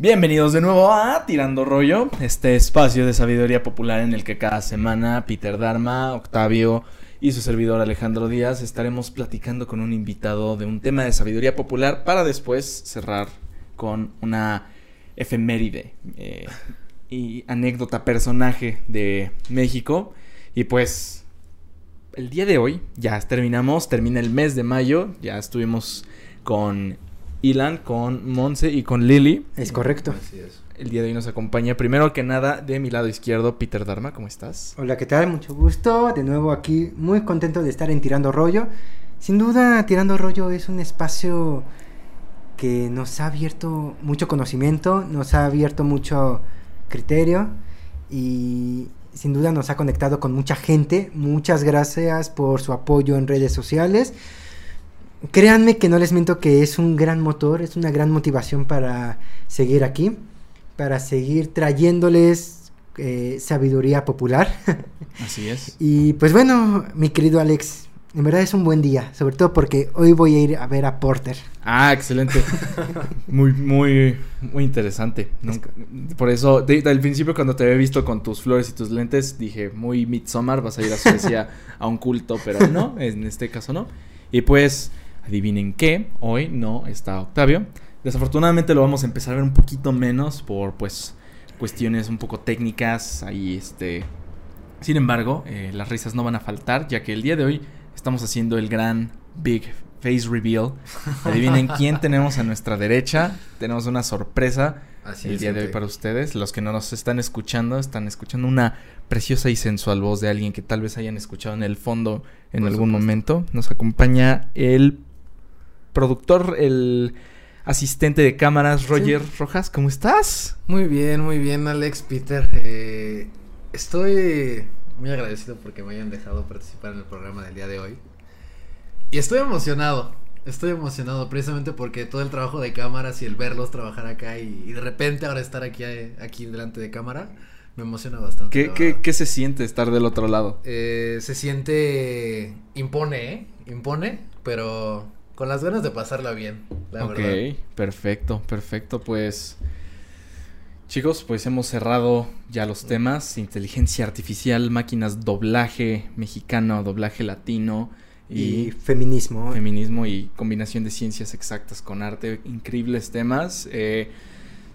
Bienvenidos de nuevo a Tirando Rollo, este espacio de sabiduría popular en el que cada semana Peter Dharma, Octavio y su servidor Alejandro Díaz estaremos platicando con un invitado de un tema de sabiduría popular para después cerrar con una efeméride eh, y anécdota personaje de México. Y pues el día de hoy ya terminamos, termina el mes de mayo, ya estuvimos con Ilan, con Monse y con Lily. Es correcto. Así es. El día de hoy nos acompaña primero que nada de mi lado izquierdo Peter Dharma, ¿cómo estás? Hola, ¿qué tal? Mucho gusto. De nuevo aquí, muy contento de estar en Tirando Rollo. Sin duda, Tirando Rollo es un espacio que nos ha abierto mucho conocimiento, nos ha abierto mucho criterio y sin duda nos ha conectado con mucha gente. Muchas gracias por su apoyo en redes sociales. Créanme que no les miento que es un gran motor, es una gran motivación para seguir aquí, para seguir trayéndoles eh, sabiduría popular. Así es. y pues bueno, mi querido Alex, en verdad es un buen día, sobre todo porque hoy voy a ir a ver a Porter. Ah, excelente. muy, muy, muy interesante. Nunca- por eso, de- del principio cuando te había visto con tus flores y tus lentes, dije, muy Midsommar, vas a ir a Suecia a un culto, pero no, en este caso no. Y pues, adivinen qué, hoy no está Octavio. Desafortunadamente lo vamos a empezar a ver un poquito menos por, pues, cuestiones un poco técnicas, ahí, este... Sin embargo, eh, las risas no van a faltar, ya que el día de hoy estamos haciendo el gran Big Face Reveal. Adivinen quién tenemos a nuestra derecha. Tenemos una sorpresa Así el día de hoy para ustedes. Los que no nos están escuchando, están escuchando una preciosa y sensual voz de alguien que tal vez hayan escuchado en el fondo en Por algún supuesto. momento. Nos acompaña el productor, el asistente de cámaras, Roger Rojas. ¿Cómo estás? Muy bien, muy bien, Alex, Peter. Eh, estoy muy agradecido porque me hayan dejado participar en el programa del día de hoy. Y estoy emocionado. Estoy emocionado precisamente porque todo el trabajo de cámaras y el verlos trabajar acá y, y de repente ahora estar aquí, eh, aquí delante de cámara me emociona bastante. ¿Qué, qué, qué se siente estar del otro lado? Eh, se siente impone, ¿eh? Impone, pero con las ganas de pasarla bien, la ok, verdad. perfecto, perfecto. Pues, chicos, pues hemos cerrado ya los temas: inteligencia artificial, máquinas, doblaje mexicano, doblaje latino Y y feminismo. feminismo y combinación de ciencias exactas con arte. Increíbles temas. Eh,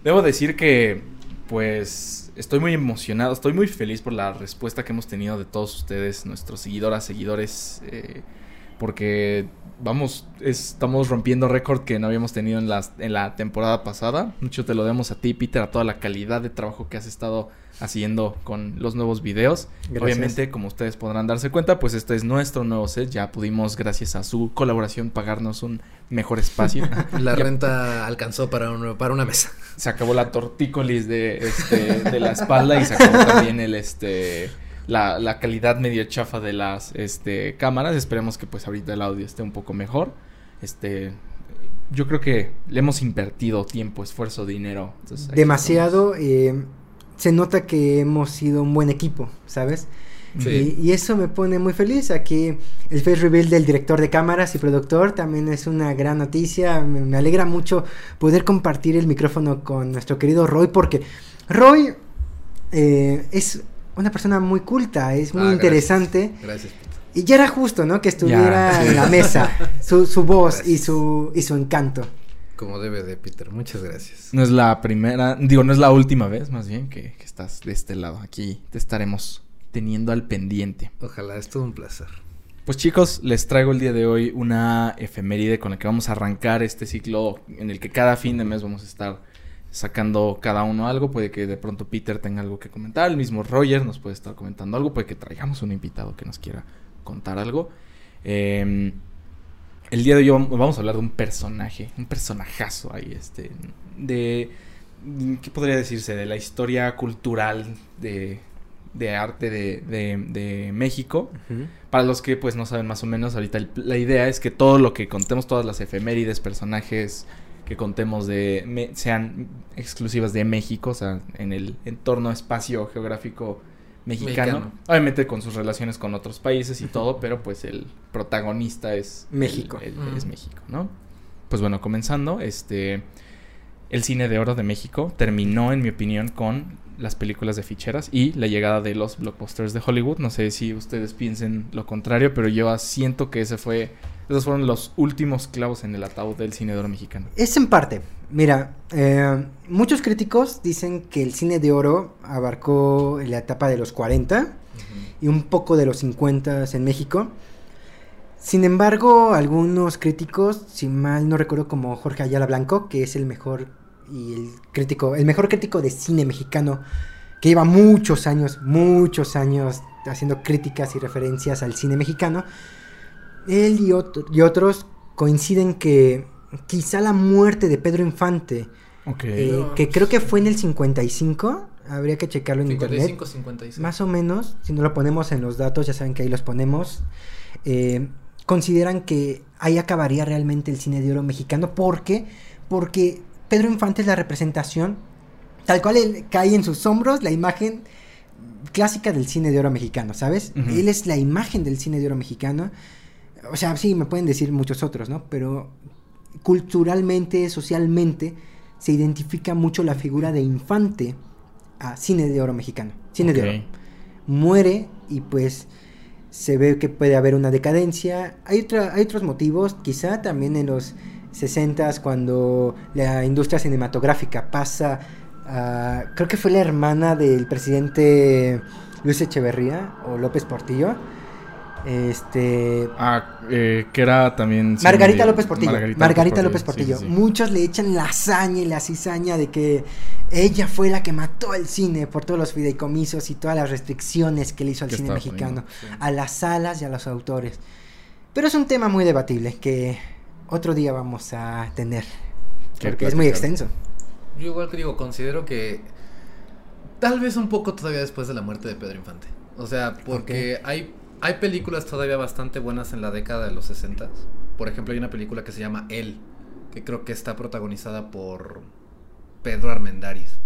debo decir que, pues, estoy muy emocionado, estoy muy feliz por la respuesta que hemos tenido de todos ustedes, nuestros seguidoras, seguidores, eh, porque, vamos, estamos rompiendo récord que no habíamos tenido en, las, en la temporada pasada. Mucho te lo demos a ti, Peter, a toda la calidad de trabajo que has estado haciendo con los nuevos videos. Gracias. Obviamente, como ustedes podrán darse cuenta, pues este es nuestro nuevo set. Ya pudimos, gracias a su colaboración, pagarnos un mejor espacio. La Ya renta alcanzó para, un- para una mesa. se acabó la tortícolis de, este, de la espalda y se acabó también el este la, la calidad medio chafa de las este, cámaras. Esperemos que pues ahorita el audio esté un poco mejor. Este yo creo que le hemos invertido tiempo, esfuerzo, dinero. Entonces, Demasiado. eh, se nota que hemos sido un buen equipo, ¿sabes? Sí. Y, y eso me pone muy feliz. Aquí el face reveal del director de cámaras y productor también es una gran noticia. Me, me alegra mucho poder compartir el micrófono con nuestro querido Roy porque Roy eh, es una persona muy culta, es muy Ah, interesante. Gracias, Peter. Y ya era justo, ¿no? Que estuviera Ya, sí. en la mesa su, su voz y Gracias. su, y su encanto. Como debe de, Peter. Muchas gracias. No es la primera, digo, no es la última vez, más bien, que, que estás de este lado. Aquí te estaremos teniendo al pendiente. Ojalá, es todo un placer. Pues chicos, les traigo el día de hoy una efeméride con la que vamos a arrancar este ciclo en el que cada fin de mes vamos a estar sacando cada uno algo. Puede que de pronto Peter tenga algo que comentar, el mismo Roger nos puede estar comentando algo, puede que traigamos un invitado que nos quiera contar algo. Eh, el día de hoy vam- vamos a hablar de un personaje, un personajazo ahí, este, de, ¿qué podría decirse? De la historia cultural de, de arte de, de- de México. Para los que pues no saben más o menos, ahorita el- la idea es que todo lo que contemos, todas las efemérides, personajes que contemos de me- sean exclusivas de México, o sea, en el entorno espacio geográfico mexicano. Mexicano. Obviamente con sus relaciones con otros países y todo, pero pues el protagonista es el- México. es México, ¿no? Pues bueno, comenzando, este el cine de oro de México terminó, en mi opinión, con las películas de ficheras y la llegada de los blockbusters de Hollywood. No sé si ustedes piensen lo contrario, pero yo siento que ese fue, esos fueron los últimos clavos en el ataúd del cine de oro mexicano. Es en parte. Mira, eh, muchos críticos dicen que el cine de oro abarcó la etapa de los 40 y un poco de los 50 en México. Sin embargo, algunos críticos, si mal no recuerdo como Jorge Ayala Blanco, que es el mejor y el crítico, el mejor crítico de cine mexicano, que lleva muchos años, muchos años haciendo críticas y referencias al cine mexicano, él y, y otros coinciden que quizá la muerte de Pedro Infante, eh, que creo que fue en el 55, habría que checarlo en 55, internet. 56. Más o menos, si no lo ponemos en los datos, ya saben que ahí los ponemos. Eh, consideran que ahí acabaría realmente el cine de oro mexicano. ¿Por qué? Porque Pedro Infante es la representación, tal cual él cae en sus hombros la imagen clásica del cine de oro mexicano, ¿sabes? Él es la imagen del cine de oro mexicano. O sea, sí, me pueden decir muchos otros, ¿no? Pero culturalmente, socialmente, se identifica mucho la figura de Infante a cine de oro mexicano. Cine de oro. Muere y pues se ve que puede haber una decadencia. Hay, hay otros motivos, quizá también en los 60 cuando la industria cinematográfica pasa a... Creo que fue la hermana del presidente Luis Echeverría o López Portillo. Este. Ah, eh, que era también. Margarita López Portillo. Margarita, López Portillo. Muchos le echan la hazaña y la cizaña de que ella fue la que mató el cine por todos los fideicomisos y todas las restricciones que le hizo al cine mexicano, a las salas y a los autores. Pero es un tema muy debatible que otro día vamos a tener. Porque es muy extenso. Yo igual que digo, considero que tal vez un poco todavía después de la muerte de Pedro Infante. O sea, porque hay, hay películas todavía bastante buenas en la década de los 60. Por ejemplo, hay una película que se llama Él, que creo que está protagonizada por Pedro Armendáriz.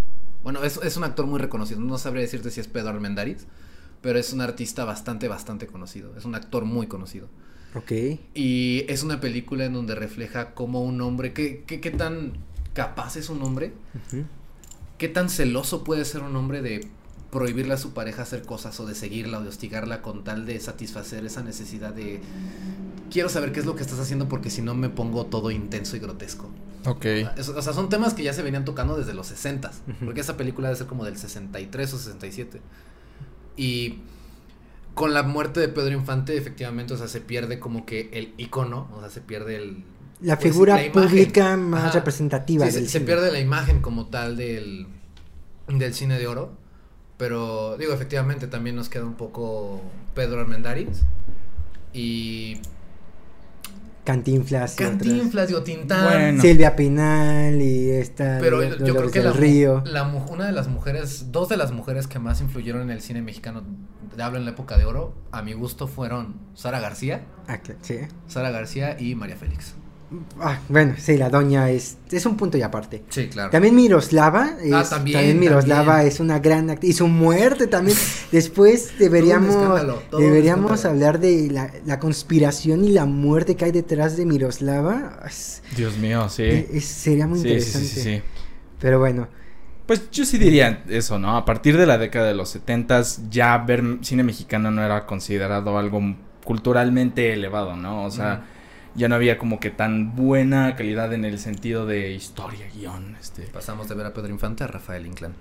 Bueno, es, es un actor muy reconocido. No sabría decirte si es Pedro Armendáriz, pero es un artista bastante, bastante conocido. Es un actor muy conocido. Ok. Y es una película en donde refleja cómo un hombre, qué, qué, qué tan capaz es un hombre, qué tan celoso puede ser un hombre de prohibirle a su pareja hacer cosas o de seguirla o de hostigarla con tal de satisfacer esa necesidad de quiero saber qué es lo que estás haciendo porque si no me pongo todo intenso y grotesco. Ok. o sea, son temas que ya se venían tocando desde los 60, porque esa película debe ser como del 63 o 67. Y con la muerte de Pedro Infante, efectivamente, o sea, se pierde como que el icono, o sea, se pierde el... La pues, figura pública más representativa. Sí, se, pierde la imagen como tal del, del cine de oro. Pero, digo, efectivamente, también nos queda un poco Pedro Armendáriz. Y Cantinflas. Cantinflas, digo, Tintán. Silvia Pinal y esta. Pero yo creo que la, Río. una de las mujeres, dos de las mujeres que más influyeron en el cine mexicano de hablo en la época de oro, a mi gusto fueron Sara García. Ah, sí. Sara García y María Félix. Ah, bueno, sí, la doña es, es un punto y aparte. Sí, claro. También Miroslava. ah, también, también Miroslava es una gran actriz. Y su muerte también. Después deberíamos, deberíamos hablar de la, la, conspiración y la muerte que hay detrás de Miroslava. Dios mío, sí. Eh, sería muy interesante. Sí, sí, sí, Pero bueno. Pues yo sí diría eso, ¿no? A partir de la década de los setentas ya ver cine mexicano no era considerado algo culturalmente elevado, ¿no? O sea ya no había como que tan buena calidad en el sentido de historia, guion. Este. Pasamos de ver a Pedro Infante a Rafael Inclán.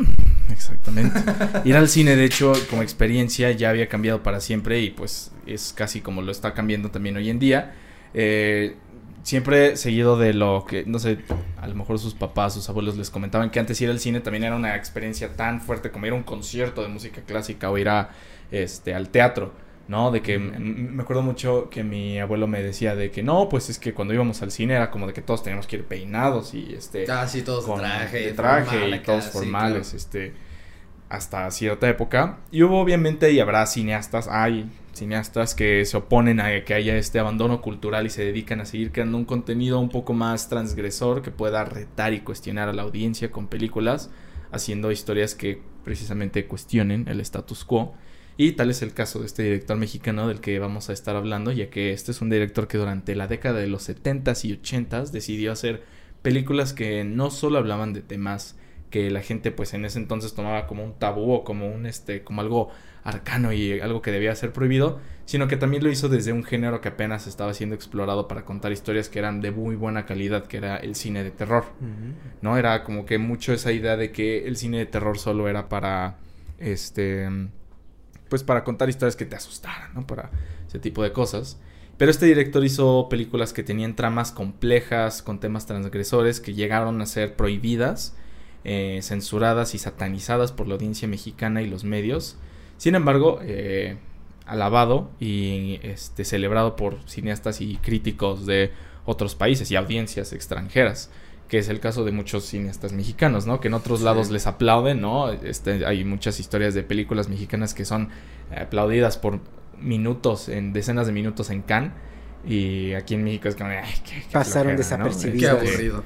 Exactamente. Ir al cine, de hecho, como experiencia ya había cambiado para siempre y pues es casi como lo está cambiando también hoy en día. Eh, siempre seguido de lo que, no sé, a lo mejor sus papás, sus abuelos les comentaban que antes ir al cine también era una experiencia tan fuerte como ir a un concierto de música clásica o ir a, este, al teatro. ¿No? De que me acuerdo mucho que mi abuelo me decía de que no, pues es que cuando íbamos al cine era como de que todos teníamos que ir peinados y este ah, sí, todos con traje, traje y todos formales, este hasta cierta época. Y hubo obviamente y habrá cineastas, hay cineastas que se oponen a que haya este abandono cultural y se dedican a seguir creando un contenido un poco más transgresor que pueda retar y cuestionar a la audiencia con películas, haciendo historias que precisamente cuestionen el status quo. Y tal es el caso de este director mexicano del que vamos a estar hablando, ya que este es un director que durante la década de los 70s y 80s decidió hacer películas que no solo hablaban de temas que la gente pues en ese entonces tomaba como un tabú o como un este como algo arcano y algo que debía ser prohibido, sino que también lo hizo desde un género que apenas estaba siendo explorado para contar historias que eran de muy buena calidad, que era el cine de terror. ¿No? Era como que mucho esa idea de que el cine de terror solo era para este pues para contar historias que te asustaran, ¿no? Para ese tipo de cosas. Pero este director hizo películas que tenían tramas complejas, con temas transgresores, que llegaron a ser prohibidas, eh, censuradas y satanizadas por la audiencia mexicana y los medios. Sin embargo, eh, alabado y este, celebrado por cineastas y críticos de otros países y audiencias extranjeras que es el caso de muchos cineastas mexicanos, ¿no? Que en otros lados les aplauden, ¿no? Este, hay muchas historias de películas mexicanas que son aplaudidas por minutos, en decenas de minutos en Cannes y aquí en México es como, ay, qué, Pasaron desapercibidos. Qué aburrido.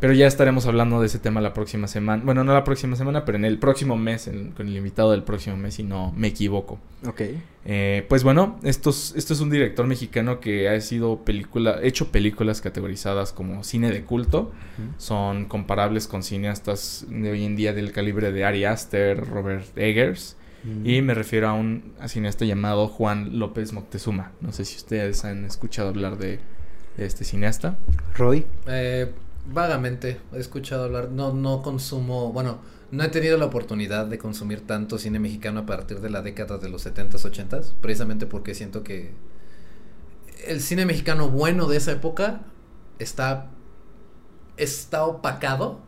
Pero ya estaremos hablando de ese tema la próxima semana. Bueno, no la próxima semana, pero en el próximo mes, con el invitado del próximo mes, si no me equivoco. Ok. Eh, pues bueno, estos, esto es un director mexicano que ha sido película, hecho películas categorizadas como cine de culto. Son comparables con cineastas de hoy en día del calibre de Ari Aster, Robert Eggers. Y me refiero a un cineasta llamado Juan López Moctezuma. No sé si ustedes han escuchado hablar de, este cineasta. Roy. Eh, vagamente he escuchado hablar. No, no consumo. Bueno, no he tenido la oportunidad de consumir tanto cine mexicano a partir de la década de los 70s, 80s. Precisamente porque siento que el cine mexicano bueno de esa época está. está opacado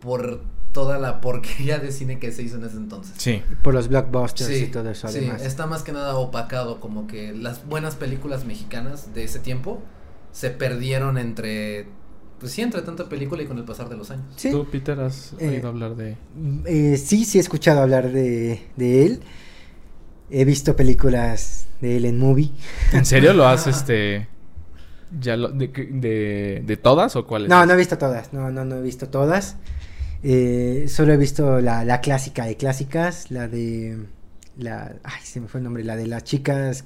por toda la porquería de cine que se hizo en ese entonces. Sí. Por los blockbusters y todo eso, además. Sí, está más que nada opacado, como que las buenas películas mexicanas de ese tiempo se perdieron entre. Pues sí, entre tanta película y con el pasar de los años. ¿Sí? ¿Tú, Peter, has Eh, oído hablar de.? Eh, sí, sí he escuchado hablar de, de él. He visto películas de él en movie. ¿En serio lo has, este. ya lo, de, de, de todas o cuáles? No, no he visto todas. No, no, no he visto todas. Eh, solo he visto la, la clásica de clásicas, la de la, ay, se me fue el nombre, la de las chicas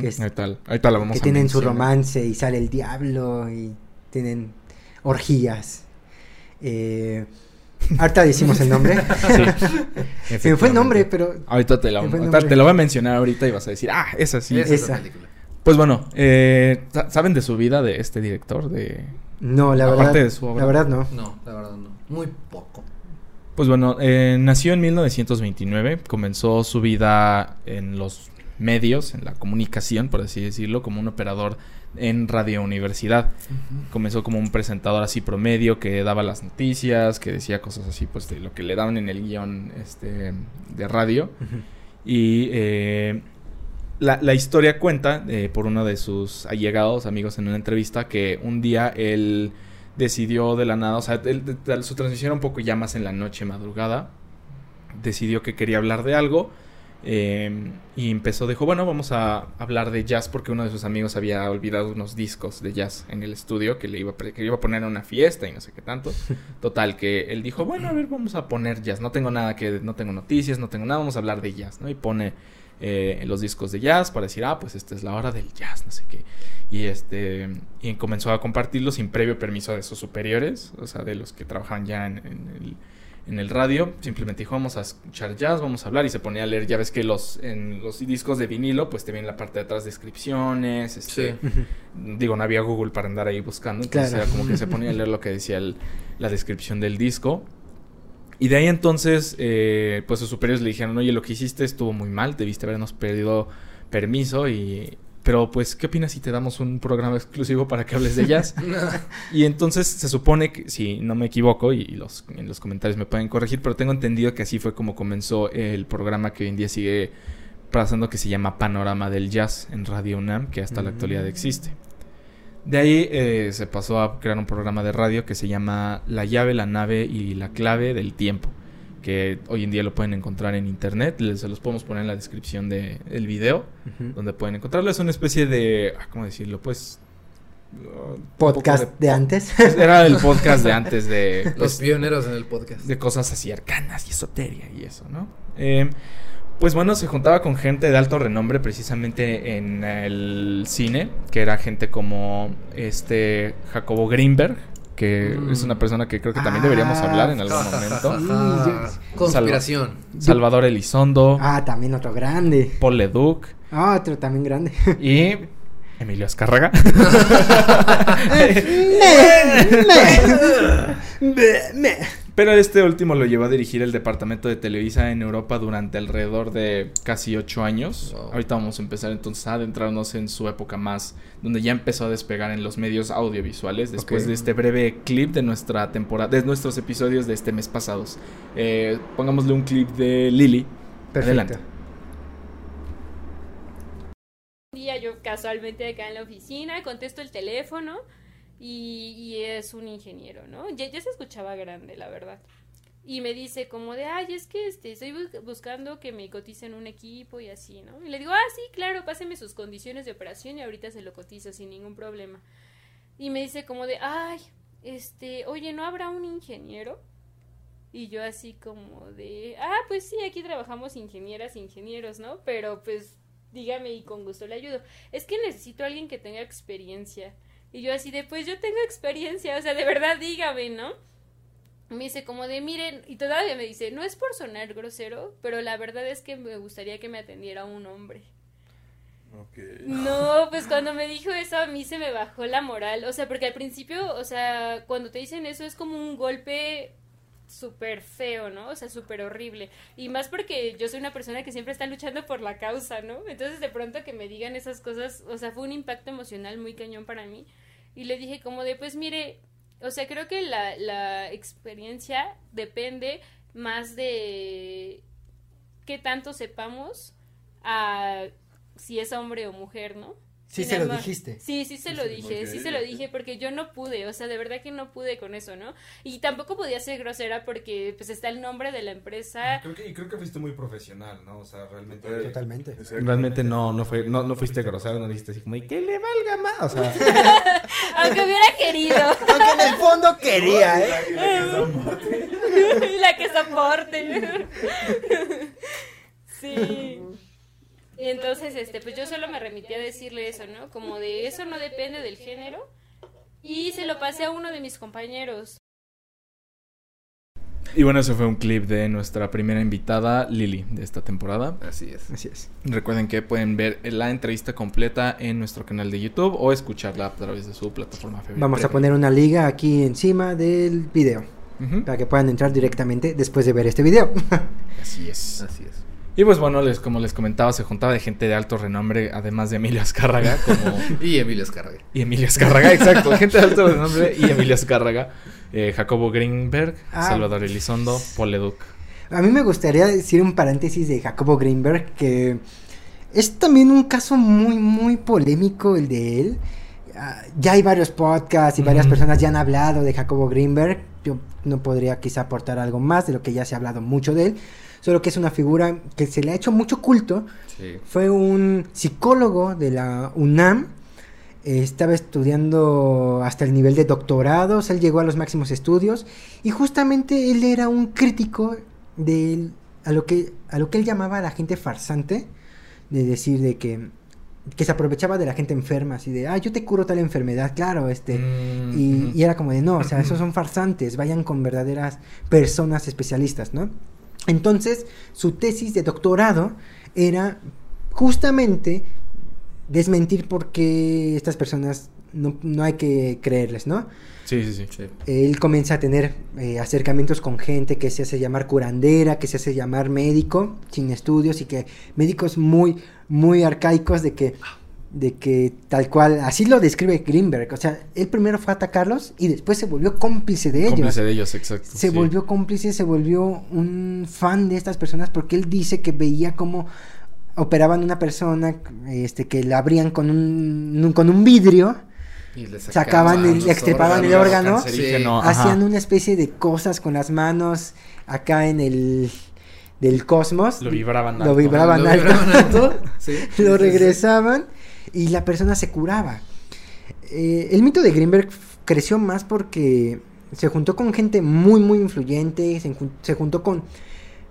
que es- ahí tal, ahí tal la vamos que a tienen su romance y sale el diablo y tienen orgías. Eh, ahorita decimos el nombre. Sí, se me fue el nombre, pero Ahorita te la, ahorita te voy a mencionar ahorita y vas a decir, ah, esa sí. Esa es esa. la película. Pues bueno, eh, sa- ¿saben de su vida de este director? De... no, la Aparte verdad, de su obra. la verdad no. No, la verdad no. Muy poco. Pues bueno, eh, nació en 1929, comenzó su vida en los medios, en la comunicación, por así decirlo, como un operador en Radio Universidad. Comenzó como un presentador así promedio que daba las noticias, que decía cosas así, pues de lo que le daban en el guion este, de radio. Y eh, la, la historia cuenta eh, por uno de sus allegados amigos en una entrevista que un día él decidió de la nada, o sea, él- de- su transmisión era un poco ya más en la noche, madrugada, decidió que quería hablar de algo eh, y empezó, dijo, bueno, vamos a hablar de jazz porque uno de sus amigos había olvidado unos discos de jazz en el estudio que le iba a, que iba a poner en una fiesta y no sé qué tanto. Total, que él dijo, bueno, a ver, vamos a poner jazz. No tengo nada que, no tengo noticias, no tengo nada, vamos a hablar de jazz, ¿no? Y pone eh, los discos de jazz para decir, ah, pues esta es la hora del jazz, no sé qué. Y este, y comenzó a compartirlo sin previo permiso de sus superiores, o sea, de los que trabajaban ya en, en el, en el radio. Simplemente dijo, vamos a escuchar jazz, vamos a hablar. Y se ponía a leer, ya ves que los, en los discos de vinilo, pues te viene la parte de atrás descripciones, este, Sí. digo, no había Google para andar ahí buscando, entonces Claro. era como que se ponía a leer lo que decía el- la descripción del disco. Y de ahí entonces, eh, pues sus superiores le dijeron, oye, lo que hiciste estuvo muy mal, debiste habernos pedido permiso y... Pero pues, ¿qué opinas si te damos un programa exclusivo para que hables de jazz? y entonces se supone que, si no me equivoco, y, y los, en los comentarios me pueden corregir, pero tengo entendido que así fue como comenzó el programa que hoy en día sigue pasando, que se llama Panorama del Jazz en Radio UNAM, que hasta la actualidad Mm. existe. De ahí eh, se pasó a crear un programa de radio que se llama La llave, la nave y la clave del tiempo, que hoy en día lo pueden encontrar en internet, les, se los podemos poner en la descripción del el video, donde pueden encontrarlo. Es una especie de, ah, ¿cómo decirlo? Pues... uh, Podcast de antes. pues Era el podcast de antes de, Los pues, pioneros en el podcast. de cosas así arcanas y esoteria y eso, ¿no? Eh, pues bueno, se juntaba con gente de alto renombre precisamente en el cine, que era gente como este Jacobo Greenberg, que Mm. es una persona que creo que también deberíamos Ah, hablar en algún momento. Conspiración. Salvador Elizondo, Ah, también otro grande. Paul Leduc Ah, otro también grande. y Emilio Azcárraga. Pero este último lo llevó a dirigir el departamento de Televisa en Europa durante alrededor de casi ocho años. Wow. Ahorita vamos a empezar entonces a adentrarnos en su época más, donde ya empezó a despegar en los medios audiovisuales después de este breve clip de nuestra temporada, de nuestros episodios de este mes pasados. Eh, pongámosle un clip de Lily. Perfecto. Adelante. Un día yo casualmente acá en la oficina contesto el teléfono y, es un ingeniero, ¿no? Ya, se escuchaba grande, la verdad. Y me dice como de, ay, es que este, estoy bu- buscando que me coticen un equipo y así, ¿no? Y le digo, ah, sí, claro, páseme sus condiciones de operación y ahorita se lo cotizo sin ningún problema. Y me dice como de, ay, este, oye, ¿no habrá un ingeniero? Y yo así como de, ah, pues sí, aquí trabajamos ingenieras ingenieros, ¿no? Pero pues dígame y con gusto le ayudo. Es que necesito a alguien que tenga experiencia. Y yo así de, pues yo tengo experiencia, o sea, de verdad dígame, ¿no? Me dice como de, miren, y todavía me dice, no es por sonar grosero, pero la verdad es que me gustaría que me atendiera un hombre. No, pues cuando me dijo eso a mí se me bajó la moral, o sea, porque al principio, o sea, cuando te dicen eso es como un golpe súper feo, ¿no? O sea, súper horrible. Y más porque yo soy una persona que siempre está luchando por la causa, ¿no? Entonces de pronto que me digan esas cosas, o sea, fue un impacto emocional muy cañón para mí. Y le dije como de, pues mire, o sea, creo que la, la experiencia depende más de qué tanto sepamos a si es hombre o mujer, ¿no? Sí se lo dijiste. Sí, sí se lo dije, sí se lo dije porque yo no pude, o sea, de verdad que no pude con eso, ¿no? Y tampoco podía ser grosera porque pues está el nombre de la empresa. Creo que, y creo que fuiste muy profesional, ¿no? O sea, realmente. Totalmente. Realmente no, no, fue, no, no fuiste grosero, no dijiste así como, y que le valga más. O sea, Aunque hubiera querido. Aunque en el fondo quería, ¿eh? la que soporte. sí. Y entonces, este, pues yo solo me remití a decirle eso, ¿no? Como de eso no depende del género. Y se lo pasé a uno de mis compañeros. y bueno, ese fue un clip de nuestra primera invitada, Lily, de esta temporada. Así es. Así es. Recuerden que pueden ver la entrevista completa en nuestro canal de YouTube o escucharla a través de su plataforma favorita. Vamos a poner una liga aquí encima del video para que puedan entrar directamente después de ver este video. Así es. Así es. Y pues bueno, les, como les comentaba, se juntaba de gente de alto renombre, además de Emilio Azcárraga, como... Y Emilio Escarraga. y Emilio Azcárraga, exacto, gente de alto renombre y Emilio Azcárraga, eh, Jacobo Greenberg, Ah. Salvador Elizondo, Paul Leduc. A mí me gustaría decir un paréntesis de Jacobo Greenberg que es también un caso muy, muy polémico el de él. Ah, ya hay varios podcasts y varias personas ya han hablado de Jacobo Greenberg. Yo no podría quizá aportar algo más de lo que ya se ha hablado mucho de él. Solo que es una figura que se le ha hecho mucho culto. Sí. Fue un psicólogo de la UNAM. eh, Estaba estudiando hasta el nivel de doctorados. Él llegó a los máximos estudios. Y justamente él era un crítico de a lo que a lo que él llamaba a la gente farsante. De decir de que, que se aprovechaba de la gente enferma. Así de, ah, yo te curo tal enfermedad. Claro, este. Mm, y era como de, no, o sea, esos son farsantes, vayan con verdaderas personas especialistas, ¿no? Entonces, su tesis de doctorado era justamente desmentir por qué estas personas no, no hay que creerles, ¿no? Sí, sí, sí. Sí. Él comienza a tener eh, acercamientos con gente que se hace llamar curandera, que se hace llamar médico, sin estudios y que médicos muy, muy arcaicos de que, de que tal cual, así lo describe Greenberg, o sea, él primero fue a atacarlos y después se volvió cómplice de ellos. Cómplice de ellos, exacto. Se sí. volvió cómplice, se volvió un fan de estas personas porque él dice que veía cómo operaban una persona este que la abrían con un, un- con un vidrio Y le Sacaban el- extirpaban el órgano. Hacían una especie de cosas con las manos acá en el del cosmos Lo vibraban lo alto. vibraban Lo alto, vibraban alto, sí. Sí, sí, lo sí. regresaban y la persona se curaba Eh, el mito de Greenberg creció más porque se juntó con gente muy muy influyente se, jun- se juntó con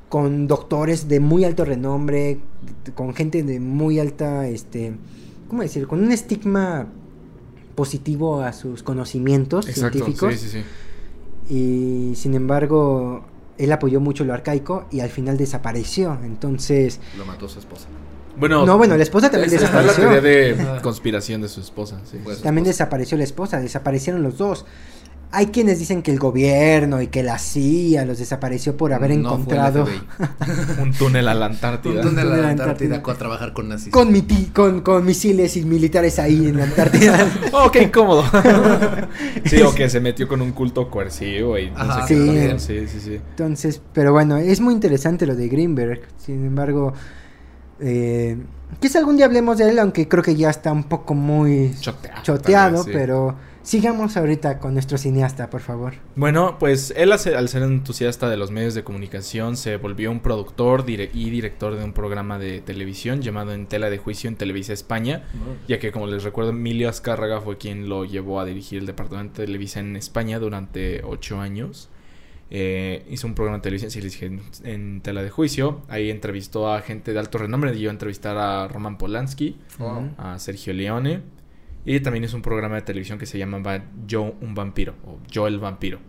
con doctores de muy alto renombre con gente de muy alta este cómo decir con un estigma positivo a sus conocimientos Exacto, científicos. sí, sí, sí. Y sin embargo, él apoyó mucho lo arcaico y al final desapareció. Entonces, Lo mató su esposa. Bueno, no, bueno, la esposa también la desapareció. teoría de conspiración de su esposa, sí. Pues, También esposa. desapareció la esposa, desaparecieron los dos. Hay quienes dicen que el gobierno y que la CIA los desapareció por haber No encontrado. Un túnel a la Un Antártida. túnel a Túnel a la la Antártida Antártida. a trabajar con nazis. con, miti- con, con misiles y militares ahí en la Antártida. Oh, qué incómodo. sí, o que se metió con un culto coercivo y no Ajá, sé qué. Sí, sí, sí. Entonces, pero bueno, es muy interesante lo de Greenberg. Sin embargo, eh, quizá algún día hablemos de él, aunque creo que ya está un poco muy Choteado. sí. pero sigamos ahorita con nuestro cineasta, por favor. Bueno, pues él al ser- al ser entusiasta de los medios de comunicación se volvió un productor dire- y director de un programa de televisión llamado En Tela de Juicio en Televisa España, ya que como les recuerdo Emilio Azcárraga fue quien lo llevó a dirigir el departamento de Televisa en España durante ocho años. Eh, hizo un programa de televisión, les dije, en, en Tela de Juicio. Ahí entrevistó a gente de alto renombre. Dio a entrevistar a Roman Polanski, Wow. a Sergio Leone. Y también hizo un programa de televisión que se llamaba Yo un vampiro o Yo el vampiro.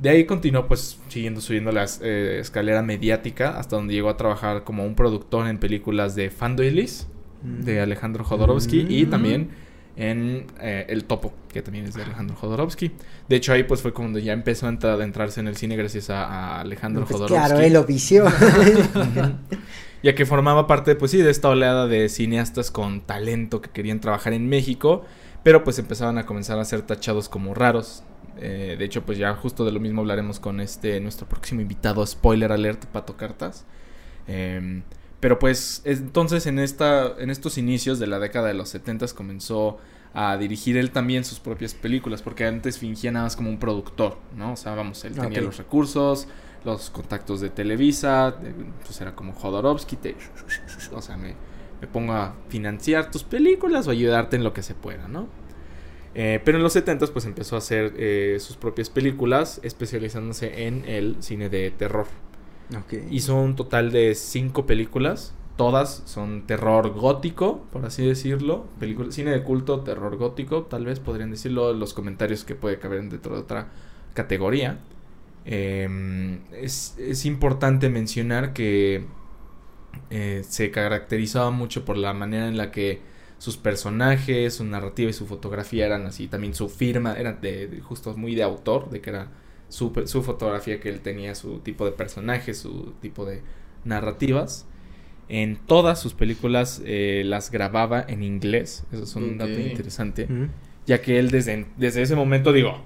De ahí continuó pues siguiendo subiendo la eh, escalera mediática hasta donde llegó a trabajar como un productor en películas de Fandoilis de Alejandro Jodorowsky y Mm. también en eh, El Topo, que también es de Alejandro Jodorowsky. De hecho ahí pues fue cuando ya empezó a entrar- a entrarse en el cine gracias a, a Alejandro Pues Jodorowsky. claro, él lo vició. Ya que formaba parte, pues sí, de esta oleada de cineastas con talento que querían trabajar en México, pero pues empezaban a comenzar a ser tachados como raros. Eh, de hecho, pues ya justo de lo mismo hablaremos con este nuestro próximo invitado, spoiler alert, Pato Cartas. Em, pero pues es- entonces en esta en estos inicios de la década de los 70 comenzó a dirigir él también sus propias películas, porque antes fingía nada más como un productor, ¿no? O sea, vamos, él tenía Ok. los recursos, los contactos de Televisa, de- pues era como Jodorowsky, te, o sea, me, me pongo a financiar tus películas o ayudarte en lo que se pueda, ¿no? Eh, pero en los 70 pues empezó a hacer eh, sus propias películas, especializándose en el cine de terror. Ok. Hizo un total de cinco películas. Todas son terror gótico, por así decirlo. Película, cine de culto, terror gótico, tal vez podrían decirlo los comentarios que puede caber dentro de otra categoría. Eh, es, es importante mencionar que eh, se caracterizaba mucho por la manera en la que sus personajes, su narrativa y su fotografía eran así. También su firma era de, de justo muy de autor, de que era su, su fotografía que él tenía, su tipo de personajes, su tipo de narrativas. En todas sus películas eh, las grababa en inglés. Eso es un dato interesante. Mm. Ya que él desde, desde ese momento, digo,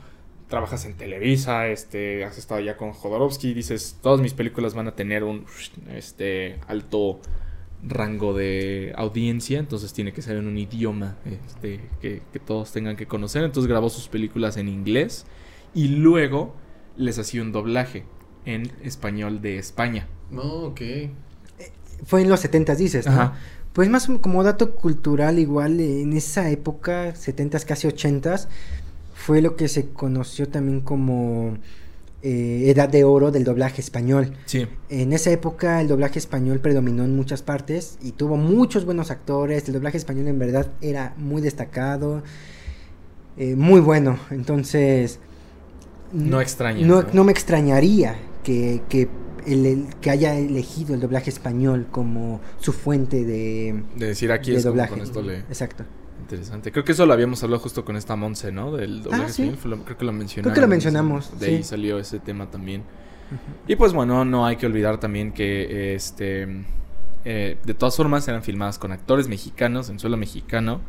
trabajas en Televisa, este, has estado ya con Jodorowsky, dices, todas mis películas van a tener un este, alto rango de audiencia, entonces tiene que ser en un idioma este, que, que todos tengan que conocer. Entonces grabó sus películas en inglés y luego les hacía un doblaje en español de España. No, ok. Fue en los 70 dices, ¿no? Ajá. Pues más como dato cultural, igual en esa época, 70s, casi 80s, fue lo que se conoció también como eh, edad de oro del doblaje español. Sí, En esa época el doblaje español predominó en muchas partes y tuvo muchos buenos actores. El doblaje español en verdad era muy destacado, eh, muy bueno. Entonces, no extraña. no, no me extrañaría que, que, el- el- que haya elegido el doblaje español como su fuente de, De decir aquí de es como doblaje. con esto le... Exacto. Interesante. Creo que eso lo habíamos hablado justo con esta Monse, ¿no? Del doblaje Ah, sí. español. Creo que lo mencionamos. Creo que lo mencionamos, De ahí salió ese tema también. Y pues bueno, no hay que olvidar también que este eh, de todas formas eran filmadas con actores mexicanos en suelo mexicano.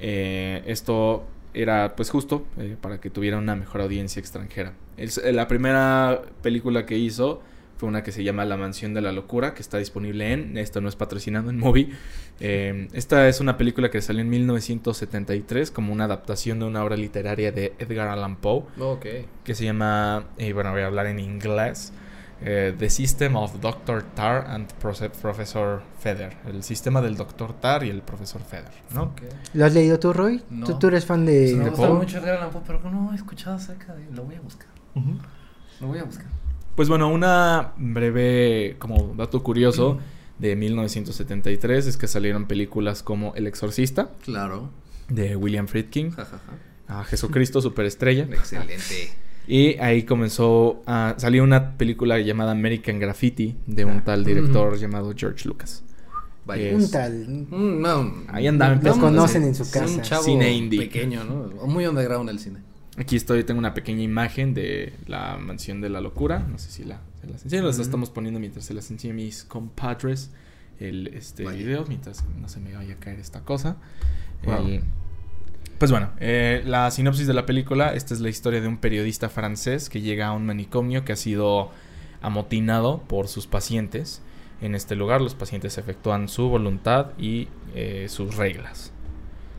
Eh, esto era pues justo eh, para que tuviera una mejor audiencia extranjera. El- la primera película que hizo fue una que se llama La Mansión de la Locura, que está disponible en, esto no es patrocinado en Movie. Eh, esta es una película que salió en 1973 como una adaptación de una obra literaria de Edgar Allan Poe No, ok. que se llama, y bueno, voy a hablar en inglés, eh, The System of Dr. Tar and Profe- Professor Feather. El sistema del Dr. Tar y el profesor Feather, ¿no? Ok. ¿Lo has leído tú, Roy? No. ¿Tú, tú eres fan de... me de gusta mucho Edgar Allan Poe, pero no he escuchado acerca de Lo voy a buscar. Lo voy a buscar. Pues bueno, una breve, como dato curioso de 1973 es que salieron películas como El Exorcista, Claro. de William Friedkin, Ja, ja, ja. a Jesucristo Superestrella. Excelente. Y ahí comenzó a salió una película llamada American Graffiti de un Ah. tal director llamado George Lucas. Vaya. Eh, Un tal. Mm, no. Ahí andaba Los conocen en su Es casa. Un chavo Cine indie. pequeño, ¿no? Muy underground el cine. Aquí estoy, tengo una pequeña imagen de la mansión de la locura. No sé si la, se las enseño. Las estamos poniendo mientras se las enseño a mis compadres el este Vaya. video, mientras no se me vaya a caer esta cosa. Wow. El- pues bueno, eh, la sinopsis de la película, esta es la historia de un periodista francés que llega a un manicomio que ha sido amotinado por sus pacientes. En este lugar los pacientes efectúan su voluntad y eh, sus reglas.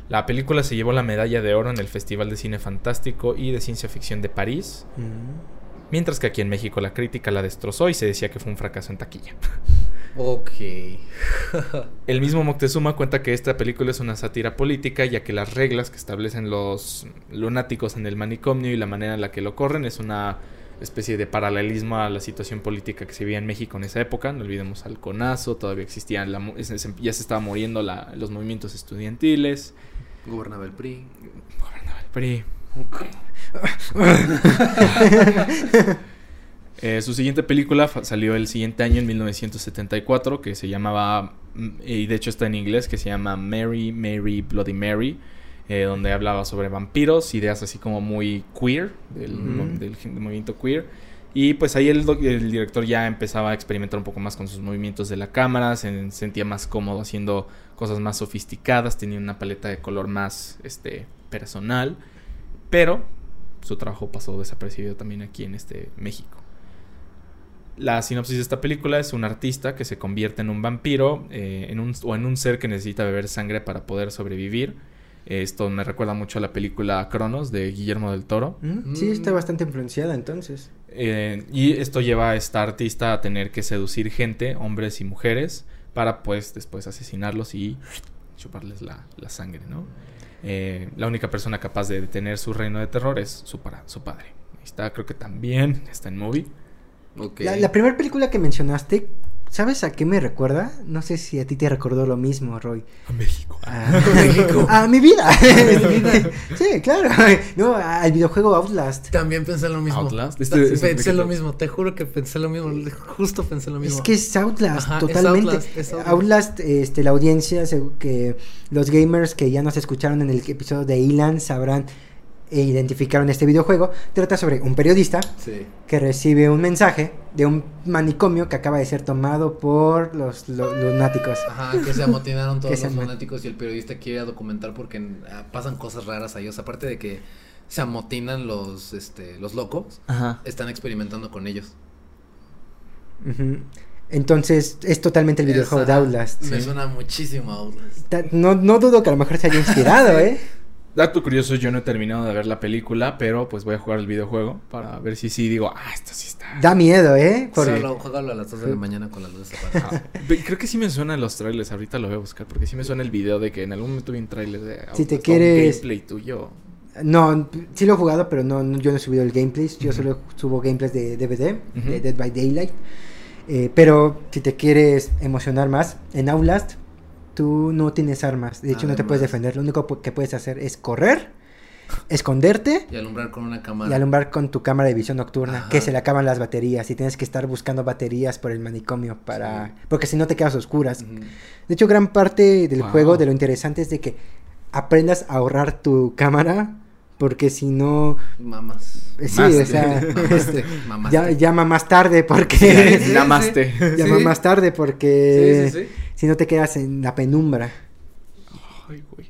La película se llevó la medalla de oro en el Festival de Cine Fantástico y de Ciencia Ficción de París, Mm. mientras que aquí en México la crítica la destrozó y se decía que fue un fracaso en taquilla. Ok. El mismo Moctezuma cuenta que esta película es una sátira política, ya que las reglas que establecen los lunáticos en el manicomio y la manera en la que lo corren es una especie de paralelismo a la situación política que se vivía en México en esa época. No olvidemos al conazo, todavía existían, la ya se estaba muriendo la- los movimientos estudiantiles, Gobernaba el PRI. gobernaba el PRI. Eh, su siguiente película salió el siguiente año, en 1974, que se llamaba, mm, y de hecho está en inglés, que se llama Mary, Mary, Bloody Mary, eh, donde hablaba sobre vampiros, ideas así como muy queer, del, movimiento queer. Y pues ahí el, el director ya empezaba a experimentar un poco más con sus movimientos de la cámara, se sentía más cómodo haciendo cosas más sofisticadas, tenía una paleta de color más este, personal, pero su trabajo pasó desapercibido también aquí en este México. La sinopsis de esta película es un artista que se convierte en un vampiro eh, en un, o en un ser que necesita beber sangre para poder sobrevivir. Esto me recuerda mucho a la película Cronos de Guillermo del Toro. Mm, Sí, está bastante influenciada entonces. Eh, y esto lleva a esta artista a tener que seducir gente, hombres y mujeres, para pues después asesinarlos y chuparles la, la sangre, ¿no? Eh, la única persona capaz de detener su reino de terror es su, para- su padre. Ahí está, creo que también está en movie. La, la primera película que mencionaste, ¿sabes a qué me recuerda? No sé si a ti te recordó lo mismo, Roy. A México. A, México. a mi vida. ¿A mi vida? sí, claro. No, al videojuego Outlast. También pensé lo mismo. Outlast. Este- este- pensé ¿de qué lo mismo, te juro que pensé lo mismo. Justo pensé lo mismo. Es que es Outlast, Ajá, es totalmente. Outlast, es Outlast. Outlast, este, la audiencia, que los gamers que ya nos escucharon en el episodio de Ilan sabrán e identificaron este videojuego. Trata sobre un periodista Sí. que recibe un mensaje de un manicomio que acaba de ser tomado por los lo- lunáticos. Ajá, que se amotinaron todos los fanáticos y el periodista quiere documentar porque ah, pasan cosas raras a ellos. Aparte de que se amotinan los, este, los locos, Ajá. están experimentando con ellos. Entonces es totalmente el videojuego de Outlast. Me Sí. suena muchísimo a Outlast. No, no dudo que a lo mejor se haya inspirado, ¿eh? Dato curioso, yo no he terminado de ver la película, pero pues voy a jugar el videojuego para ver si sí digo, ah, esto sí está. Da miedo, ¿eh? Por- Juégalo, juégalo a las 2 de la mañana con las luces apagadas. Ah, creo que sí me suenan los trailers, ahorita lo voy a buscar, porque sí me suena el video de que en algún momento vi un trailer de Si te quieres- gameplay tuyo. No, sí lo he jugado, pero no, no- yo no he subido el gameplay. Yo solo subo gameplays de DVD, de Dead by Daylight. Eh, pero si te quieres emocionar más, en Outlast tú no tienes armas. De hecho, no te puedes defender. Lo único que puedes hacer es correr, esconderte Y alumbrar con una cámara. y alumbrar con tu cámara de visión nocturna, Ajá. que se le acaban las baterías y tienes que estar buscando baterías por el manicomio para... Sí. Porque si no te quedas a oscuras. De hecho, gran parte del Wow. juego, de lo interesante es de que aprendas a ahorrar tu cámara, porque si no... Mamas. Sí, o sea, este, ya, llama más tarde porque... sí. Namaste. llama Sí. más tarde porque... Sí, sí, sí. Si no te quedas en la penumbra. Ay, güey.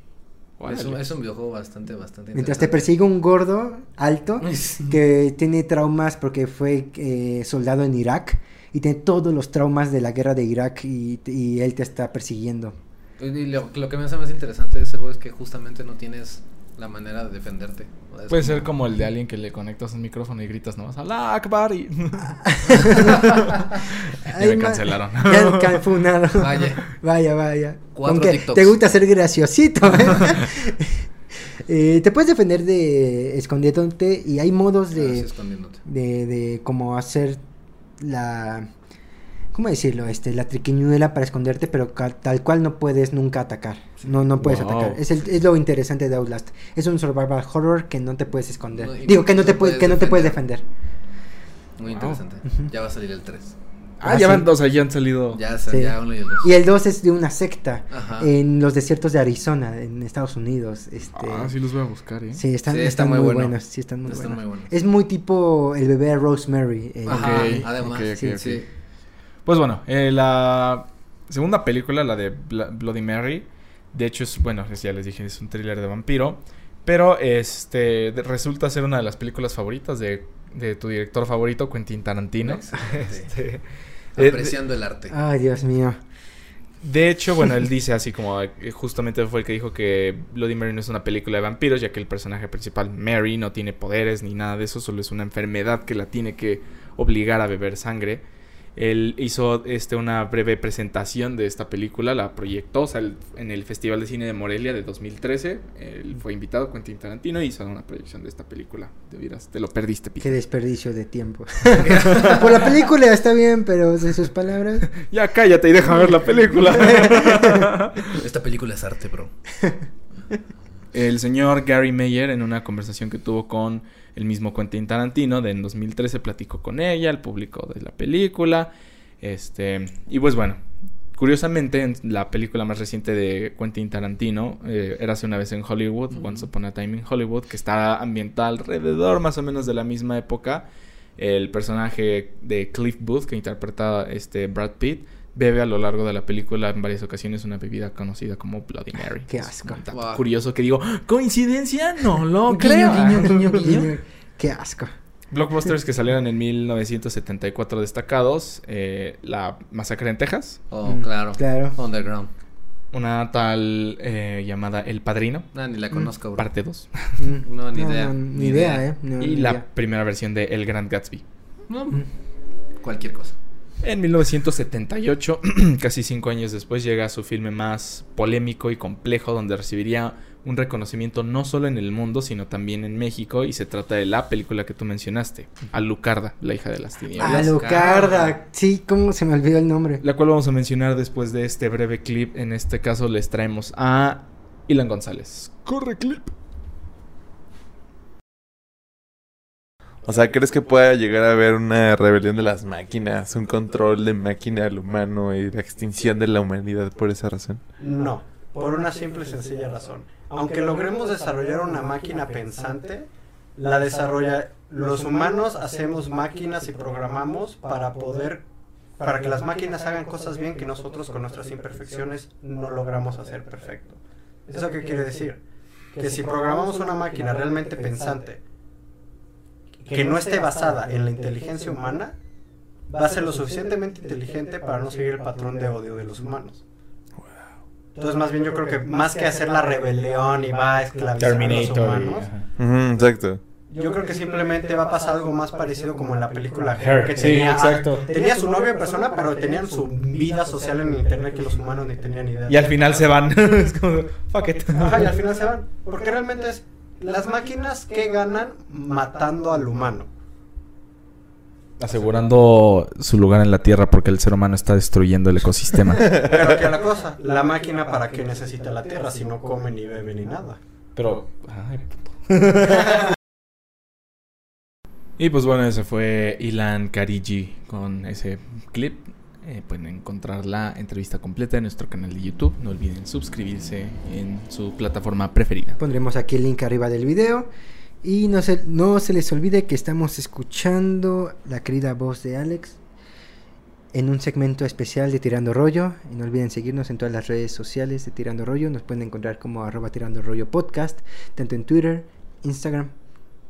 Es un, es un videojuego bastante, bastante Mientras te persigue un gordo alto que tiene traumas porque fue eh, soldado en Irak y tiene todos los traumas de la guerra de Irak y, y él te está persiguiendo. Y lo, lo que me hace más interesante de ese juego es que justamente no tienes la manera de defenderte. Puede ser como el de alguien que le conectas un micrófono y gritas nomás Allah Akbar y... Ya me cancelaron. Ya ca- funado. Vaya. Vaya, vaya. Cuatro Aunque TikToks. te gusta ser graciosito. ¿eh? Eh, te puedes defender de escondiéndote y hay modos de, escondiéndote. de, de cómo hacer la ¿cómo decirlo? Este, la triquiñuela para esconderte, pero tal cual no puedes nunca atacar. No, no puedes Wow. atacar. Es, el- es lo interesante de Outlast. Es un survival horror que no te puedes esconder. No, Digo, que no te, puedes que no te puedes defender. Muy Wow. interesante. Ya va a salir el 3. Ah, Ah, ya sí. van, sea, ya han salido. Ya, sa- Sí. ya uno y el 2. Y el 2 es de una secta Ajá. en los desiertos de Arizona, en Estados Unidos. Este, Ah, sí los voy a buscar, ¿eh? Sí, están, Sí, está están muy muy, bueno. buenos. Sí, están muy Están buenos. muy buenos. Es muy tipo el bebé Rosemary. eh, Ajá, Ok, además. sí. Pues bueno, eh, la segunda película, la de Bla- Bloody Mary, de hecho es, bueno, ya les dije, es un thriller de vampiro, pero este resulta ser una de las películas favoritas de, de tu director favorito, Quentin Tarantino. Este, eh, Apreciando el arte. Ay, Dios mío. De hecho, bueno, él dice así como eh, justamente fue el que dijo que Bloody Mary no es una película de vampiros, ya que el personaje principal, Mary, no tiene poderes ni nada de eso, solo es una enfermedad que la tiene que obligar a beber sangre. Él hizo este, una breve presentación de esta película, la proyectó o sea, el- en el Festival de Cine de Morelia de 2013. Él fue invitado, Quentin Tarantino, y hizo una proyección de esta película. Te, hubieras- te lo perdiste, Qué desperdicio de tiempo. Por la película está bien, pero de sus palabras. Ya cállate y deja ver la película. Esta película es arte, bro. El señor Gary Meyer, en una conversación que tuvo con el mismo Quentin Tarantino, de en 2013 platicó con ella, el público de la película. Este, y pues bueno, curiosamente, en la película más reciente de Quentin Tarantino, eh, Érase una vez en Hollywood, Once Upon a Time in Hollywood, que está ambientada alrededor más o menos de la misma época. El personaje de Cliff Booth, que interpreta este Brad Pitt, bebe a lo largo de la película en varias ocasiones una bebida conocida como Bloody Mary. Qué asco. un dato Wow. curioso que digo, ¿coincidencia? No lo creo. guiño, guiño, guiño. Qué asco. Blockbusters que salieron en 1974 destacados. eh, la Masacre en Texas. Oh, Mm, claro. Claro. Underground. Una tal eh, llamada El Padrino. Ah, ni la conozco, bro. Parte 2. Mm. No, ni idea. ni, Ni idea, idea. ¿eh? No, y la idea. primera versión de El Gran Gatsby. No, Mm. cualquier cosa. En 1978, casi cinco años después, llega su filme más polémico y complejo, donde recibiría un reconocimiento no solo en el mundo, sino también en México, y se trata de la película que tú mencionaste, Alucarda, la hija de las tinieblas. Alucarda. Sí, ¿cómo se me olvidó el nombre? La cual vamos a mencionar después de este breve clip. En este caso les traemos a Ilan González. Corre clip. O sea, ¿crees que pueda llegar a haber una rebelión de las máquinas, un control de máquina al humano y la extinción de la humanidad por esa razón? No, por una simple y sencilla razón. Aunque logremos desarrollar una máquina pensante, la desarrolla los humanos hacemos máquinas y programamos para poder para que las máquinas hagan cosas bien que nosotros con nuestras imperfecciones no logramos hacer perfecto. ¿Eso qué quiere decir? Que si programamos una máquina realmente pensante que no esté basada en la inteligencia humana, va a ser lo suficientemente inteligente para no seguir el patrón de odio de los humanos. Entonces, más bien yo creo que más que hacer la rebelión y va a esclavizar a los y- humanos, exacto. yo creo que simplemente va a pasar algo más parecido como en la película Her, que sí, tenía, exacto. tenía su novia en persona, pero tenían su vida social en internet que los humanos ni tenían idea. Y al final se van. es como, fuck it. Ajá, y al final se van. Porque realmente es las máquinas que ganan matando al humano. Asegurando su lugar en la Tierra porque el ser humano está destruyendo el ecosistema. Pero que la cosa, la máquina para qué necesita la tierra si no come ni bebe ni nada. Pero. ay, puto. y pues bueno, ese fue Ilan Kariji con ese clip. Eh, pueden encontrar la entrevista completa en nuestro canal de YouTube. No olviden suscribirse en su plataforma preferida. Pondremos aquí el link arriba del video. Y no se, no se les olvide que estamos escuchando la querida voz de Alex en un segmento especial de Tirando Rollo. Y no olviden seguirnos en todas las redes sociales de Tirando Rollo. Nos pueden encontrar como arroba Tirando Rollo Podcast, tanto en Twitter, Instagram,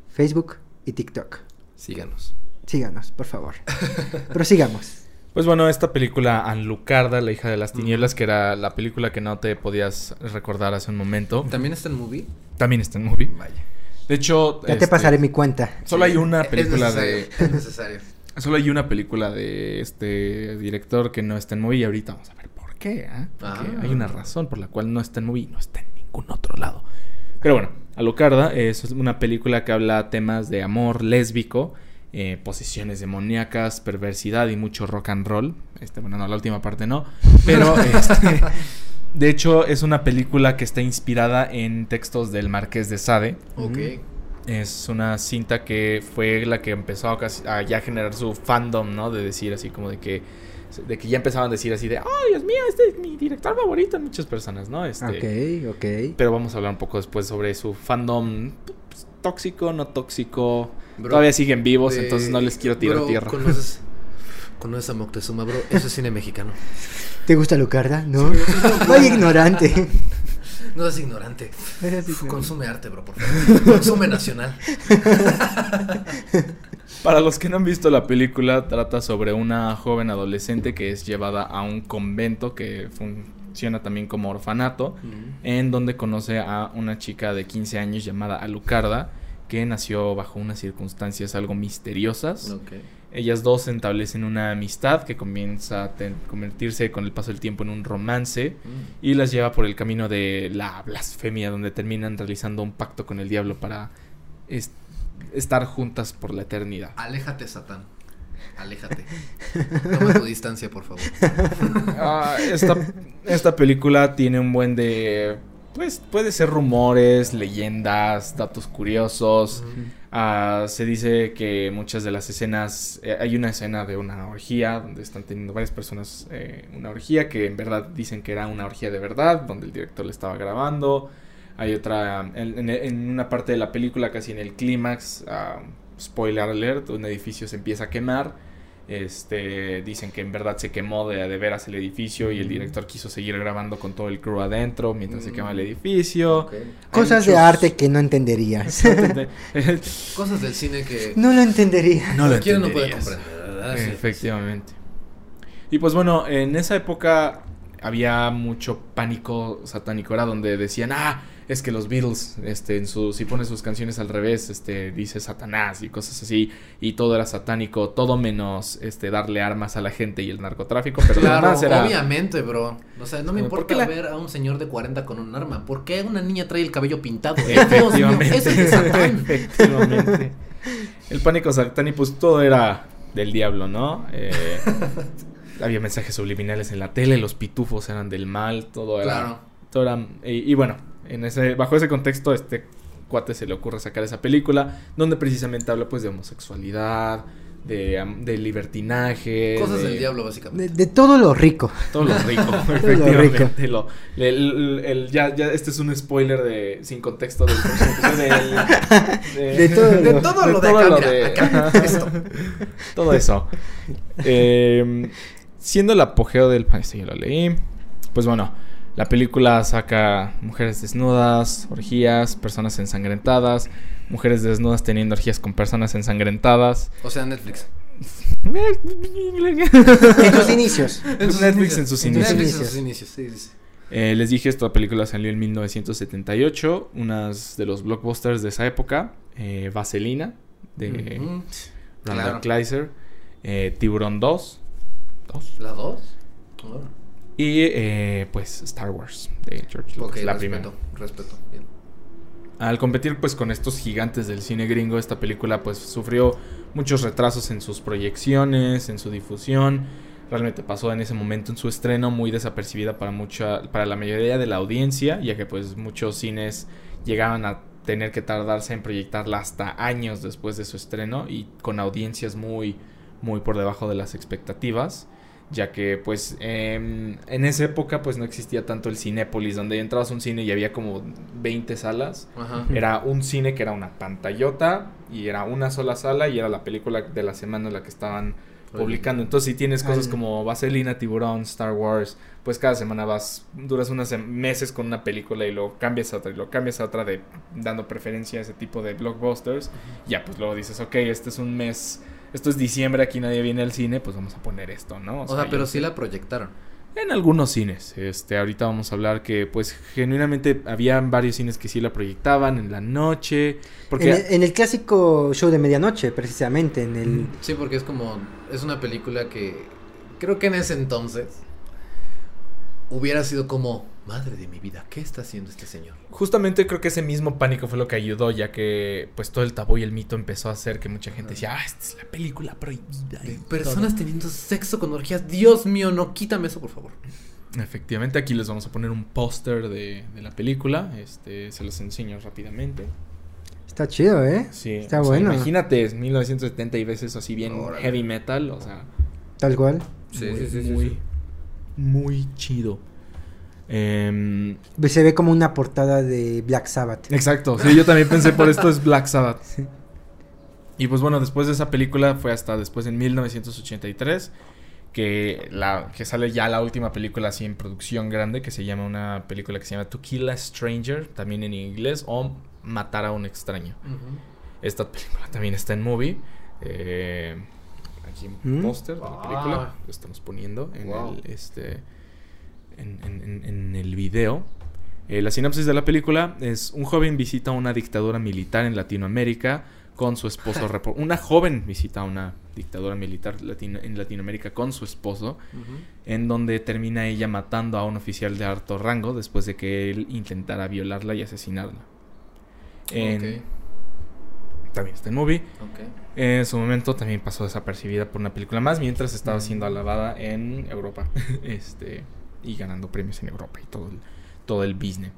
Facebook y TikTok. Síganos. Síganos, por favor. Prosigamos. Pues bueno, esta película Alucarda, la hija de las tinieblas, que era la película que no te podías recordar hace un momento, ¿También está en movie? también está en movie. Vaya. De hecho, Ya te este, pasaré mi cuenta. Solo hay una película de Es necesario. Solo hay una película de este director que no está en movie y ahorita vamos a ver por qué. ¿ah? Porque Ah. hay una razón por la cual no está en movie y no está en ningún otro lado. Pero bueno, Alucarda es una película que habla temas de amor lésbico eh, posesiones demoníacas, perversidad y mucho rock and roll. Este, bueno, no, la última parte no. Pero, este, de hecho, es una película que está inspirada en textos del Marqués de Sade. Ok. Es una cinta que fue la que empezó a, casi- a ya generar su fandom, ¿no? De decir así como de que de que ya empezaban a decir así de, "Ay, Dios mío, este es mi director favorito" en muchas personas, ¿no? Este, Ok, ok. pero vamos a hablar un poco después sobre su fandom pues, tóxico, no tóxico. Bro, Todavía siguen vivos, de- entonces no les quiero tirar bro, tierra. ¿Conoces, conoces a Moctezuma, bro? Eso es cine mexicano. ¿Te gusta Lucarda? ¿No? Soy ignorante. No seas ignorante. Eres ignorante. Consume arte, bro, por favor. Consume nacional. Para los que no han visto la película, trata sobre una joven adolescente que es llevada a un convento que funciona también como orfanato, en donde conoce a una chica de 15 años llamada Alucarda, que nació bajo unas circunstancias algo misteriosas. Ellas dos establecen una amistad que comienza a convertirse con el paso del tiempo en un romance y las lleva por el camino de la blasfemia, donde terminan realizando un pacto con el diablo para es- estar juntas por la eternidad. Aléjate, Satán. Aléjate. Toma tu distancia, por favor. Ah, esta, esta película tiene un buen de... Pues puede ser rumores, leyendas, datos curiosos. Ah, se dice que muchas de las escenas... eh, hay una escena de una orgía donde están teniendo varias personas eh, una orgía que en verdad dicen que era una orgía de verdad, donde el director le estaba grabando. Hay otra... En, en- en una parte de la película, casi en el clímax, ah, spoiler alert, un edificio se empieza a quemar. Este, dicen que en verdad se quemó de, de veras el edificio y el director quiso seguir grabando con todo el crew adentro mientras se quema el edificio. Cosas de arte que no entenderías. Cosas del cine que no lo entendería. no lo cualquiera no puede comprender. Efectivamente. Y pues bueno, en esa época había mucho pánico satánico, era donde decían, ah, es que los Beatles, este, en su, si pones sus canciones al revés, este, dice Satanás y cosas así, y todo era satánico, todo menos, este, darle armas a la gente y el narcotráfico, pero Claro, era... obviamente, bro. O sea, no me Como, ¿por importa la- ver a un señor de 40 con un arma. ¿Por qué una niña trae el cabello pintado? Efectivamente. Dios es Satán. Efectivamente. El pánico satánico, pues todo era del diablo, ¿no? Eh, había mensajes subliminales en la tele, los pitufos eran del mal, todo era. Claro. Todo era. Y, y bueno, en ese, bajo ese contexto, este cuate se le ocurre sacar esa película, donde precisamente habla pues de homosexualidad, de, libertinaje. Cosas de- del diablo, básicamente. de todo lo rico. todo lo rico, lo efectivamente. Lo, el- el- el- ya, ya, este es un spoiler de sin contexto del De todo De lo- todo lo de acá, mira, de- acá, esto. todo eso. Eh, siendo el apogeo del... ya lo leí. Pues bueno, la película saca mujeres desnudas, orgías, personas ensangrentadas, mujeres desnudas teniendo orgías con personas ensangrentadas. O sea, Netflix. En sus inicios. Netflix en sus inicios. Netflix en sus inicios, sí, sí, sí. Eh, les dije, esta película salió en 1978. Unas de los blockbusters de esa época. eh, Vaselina, de. Randall Claro. Kleiser. eh, Tiburón 2. dos, ¿La 2? Y eh, pues Star Wars de George Lucas, la respeto, primera. respeto. Bien. Al competir pues con estos gigantes del cine gringo, esta película pues sufrió muchos retrasos en sus proyecciones, en su difusión. Realmente pasó en ese momento en su estreno muy desapercibida para mucha para la mayoría de la audiencia, ya que pues muchos cines llegaban a tener que tardarse en proyectarla hasta años después de su estreno y con audiencias muy muy por debajo de las expectativas ya que pues em, en esa época pues no existía tanto el Cinépolis donde entrabas a un cine y había como 20 salas Ajá. era un cine que era una pantallota y era una sola sala y era la película de la semana en la que estaban publicando. Entonces, si tienes cosas Ay. como Vaselina, Tiburón, Star Wars, pues cada semana vas, duras unos meses con una película y lo cambias a otra y lo cambias a otra de dando preferencia a ese tipo de blockbusters. Ya, pues luego dices, ok, este es un mes, esto es diciembre, aquí nadie viene al cine, pues vamos a poner esto, ¿no? O sea, pero sí la proyectaron. en algunos cines, este, ahorita vamos a hablar que pues genuinamente habían varios cines que sí la proyectaban en la noche, porque En, el, en el clásico show de medianoche, precisamente. En el. Sí, porque es como. Es una película que. Creo que en ese entonces. Hubiera sido como madre de mi vida, ¿qué está haciendo este señor? Justamente creo que ese mismo pánico fue lo que ayudó, ya que pues todo el tabú y el mito empezó a hacer que mucha gente decía, ah, esta es la película prohibida. y Personas todo". teniendo sexo con orgías. Dios mío, no, quítame eso, por favor. Efectivamente, aquí les vamos a poner un póster de, de la película. Este, se los enseño rápidamente. Está chido, ¿eh? Sí, Está o sea, bueno. Imagínate, es 1970 y ves eso así bien Órale. heavy metal, o sea, Tal cual. Sí, muy, sí, sí, sí, muy, sí. muy chido. Em, Se ve como una portada de Black Sabbath. exacto, sí, yo también pensé por esto es Black Sabbath. Sí. Y pues bueno, después de esa película fue hasta después en 1983 que la que sale ya la última película así en producción grande que se llama una película que se llama To Kill a Stranger, también en inglés o Matar a un extraño. Esta película también está en movie. Eh, aquí un ¿Mm? póster de la película. Lo estamos poniendo en Wow. el este en, en- en- en el video. Eh, la sinopsis de la película es un joven visita una dictadura militar en Latinoamérica con su esposo. una joven visita una dictadura militar latino- en Latinoamérica con su esposo, en donde termina ella matando a un oficial de alto rango después de que él intentara violarla y asesinarla. En- También está en movie. En su momento también pasó desapercibida por una película más mientras estaba siendo alabada en Europa. este y ganando premios en Europa y todo el, todo el business.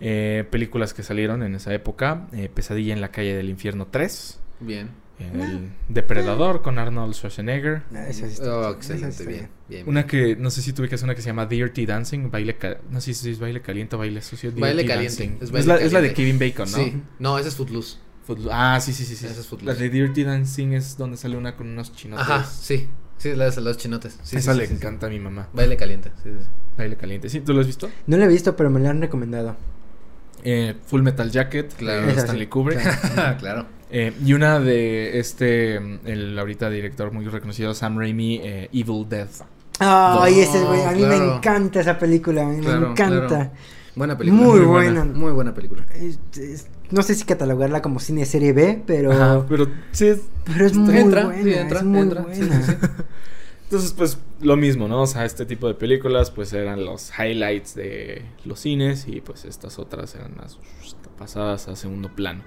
Eh, películas que salieron en esa época. eh, Pesadilla en la calle del infierno 3. Bien. El Depredador con Arnold Schwarzenegger. Esa sí está Oh, excelente, esa está bien. bien Una bien. que, no sé si tú ubicas una que se llama Dirty Dancing, baile no sé si es baile caliente o baile sucio. Baile caliente, es Es, baile la, es la de. Kevin Bacon, ¿no? Sí. No, ese es Footloose. Footloose. Ah, sí, sí, sí. sí. Ese es Footloose. La de Dirty Dancing es donde sale una con unos chinotes. Ajá, sí. Sí, la de los chinotes. Sí, Esa sí, le sí, sí. encanta a mi mamá. Baile caliente. Sí, sí, sí. Baile caliente. ¿Sí? ¿Tú lo has visto? No la he visto, pero me la han recomendado. Eh, Full Metal Jacket, Claro. de Esa Stanley sí, Kubrick. claro. claro. Eh, y una de este, el ahorita director muy reconocido, Sam Raimi, eh, Evil Dead. Ay, No, ese güey, a mí me encanta esa película, me Claro, encanta. claro. Buena película. Muy buena. Muy buena película. Es- es- no sé si catalogarla como cine serie B, pero, Ajá, pero sí es pero es muy Entra, buena, sí, entra, es muy entra, buena. sí, sí. Entonces, pues lo mismo, ¿no? O sea, este tipo de películas, pues eran los highlights de los cines y pues estas otras eran las pasadas a segundo plano.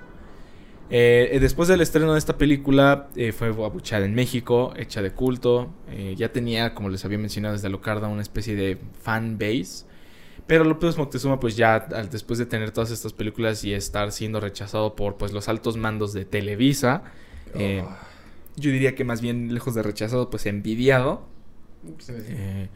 Eh, después del estreno de esta película, eh, fue abuchada en México, hecha de culto. eh, ya tenía, como les había mencionado desde Alucarda, una especie de fan base. Pero López Moctezuma, pues ya al- después de tener todas estas películas y estar siendo rechazado por pues los altos mandos de Televisa, eh, yo diría que más bien lejos de rechazado, pues envidiado. Eh,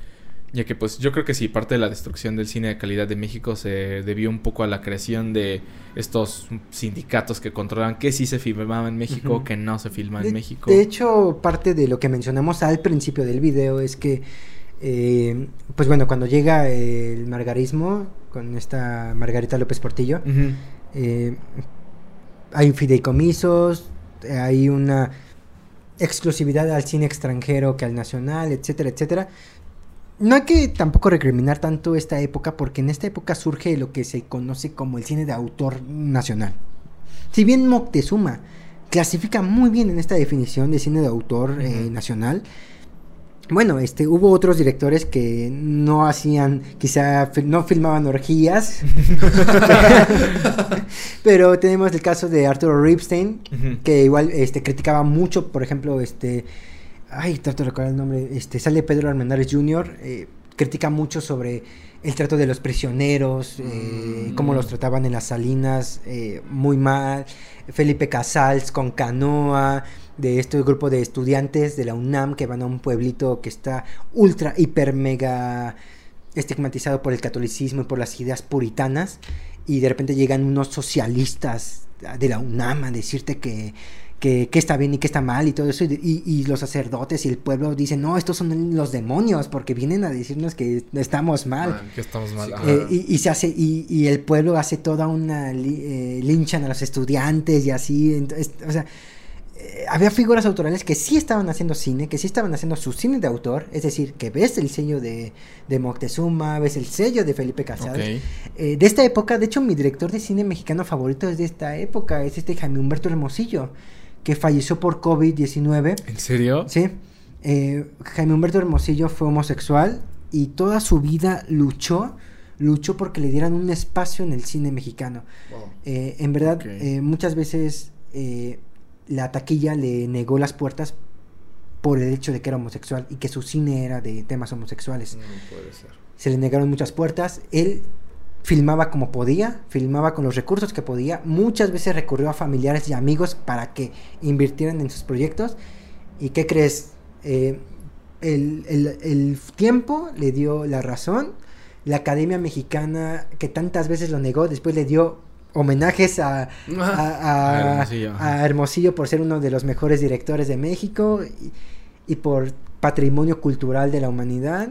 ya que pues yo creo que sí, parte de la destrucción del cine de calidad de México se debió un poco a la creación de estos sindicatos que controlan que sí se filmaba en México, que no se filma De, en México. de hecho, parte de lo que mencionamos al principio del video es que, eh, pues bueno, cuando llega el margarismo con esta Margarita López Portillo, eh, hay fideicomisos, hay una exclusividad al cine extranjero que al nacional, etcétera, etcétera. No hay que tampoco recriminar tanto esta época porque en esta época surge lo que se conoce como el cine de autor nacional. Si bien Moctezuma clasifica muy bien en esta definición de cine de autor eh, nacional, bueno, este, hubo otros directores que no hacían, quizá no filmaban orgías, pero tenemos el caso de Arturo Ripstein, que igual este, criticaba mucho, por ejemplo, este, ay, trato de recordar el nombre, este, sale Pedro Armendáriz Jr., eh, critica mucho sobre el trato de los prisioneros, eh, Mm. cómo los trataban en las salinas, eh, muy mal, Felipe Casals con Canoa, de este grupo de estudiantes de la UNAM que van a un pueblito que está ultra, hiper, mega estigmatizado por el catolicismo y por las ideas puritanas y de repente llegan unos socialistas de la UNAM a decirte que, que, que está bien y que está mal y todo eso y, los sacerdotes y el pueblo dicen no, estos son los demonios porque vienen a decirnos que estamos mal. Man, Que estamos mal. Eh, y, y se hace y, y el pueblo hace toda una eh, linchan a los estudiantes y así entonces, o sea eh, había figuras autorales que sí estaban haciendo cine, que sí estaban haciendo su cine de autor, es decir, que ves el sello de, de Moctezuma, ves el sello de Felipe Casals. Ok. Eh, de esta época, de hecho, mi director de cine mexicano favorito es de esta época, es este Jaime Humberto Hermosillo, que falleció por COVID-19. ¿En serio? Sí, eh, Jaime Humberto Hermosillo fue homosexual y toda su vida luchó luchó porque le dieran un espacio en el cine mexicano. Wow. Eh, en verdad, eh, muchas veces eh, la taquilla le negó las puertas por el hecho de que era homosexual y que su cine era de temas homosexuales. No puede ser. Se le negaron muchas puertas. Él filmaba como podía, filmaba con los recursos que podía. Muchas veces recurrió a familiares y amigos para que invirtieran en sus proyectos. ¿Y qué crees? Eh, el, el- el tiempo le dio la razón. La Academia Mexicana, que tantas veces lo negó, después le dio homenajes a, a, a- A Hermosillo, por ser uno de los mejores directores de México y, y por patrimonio cultural de la humanidad.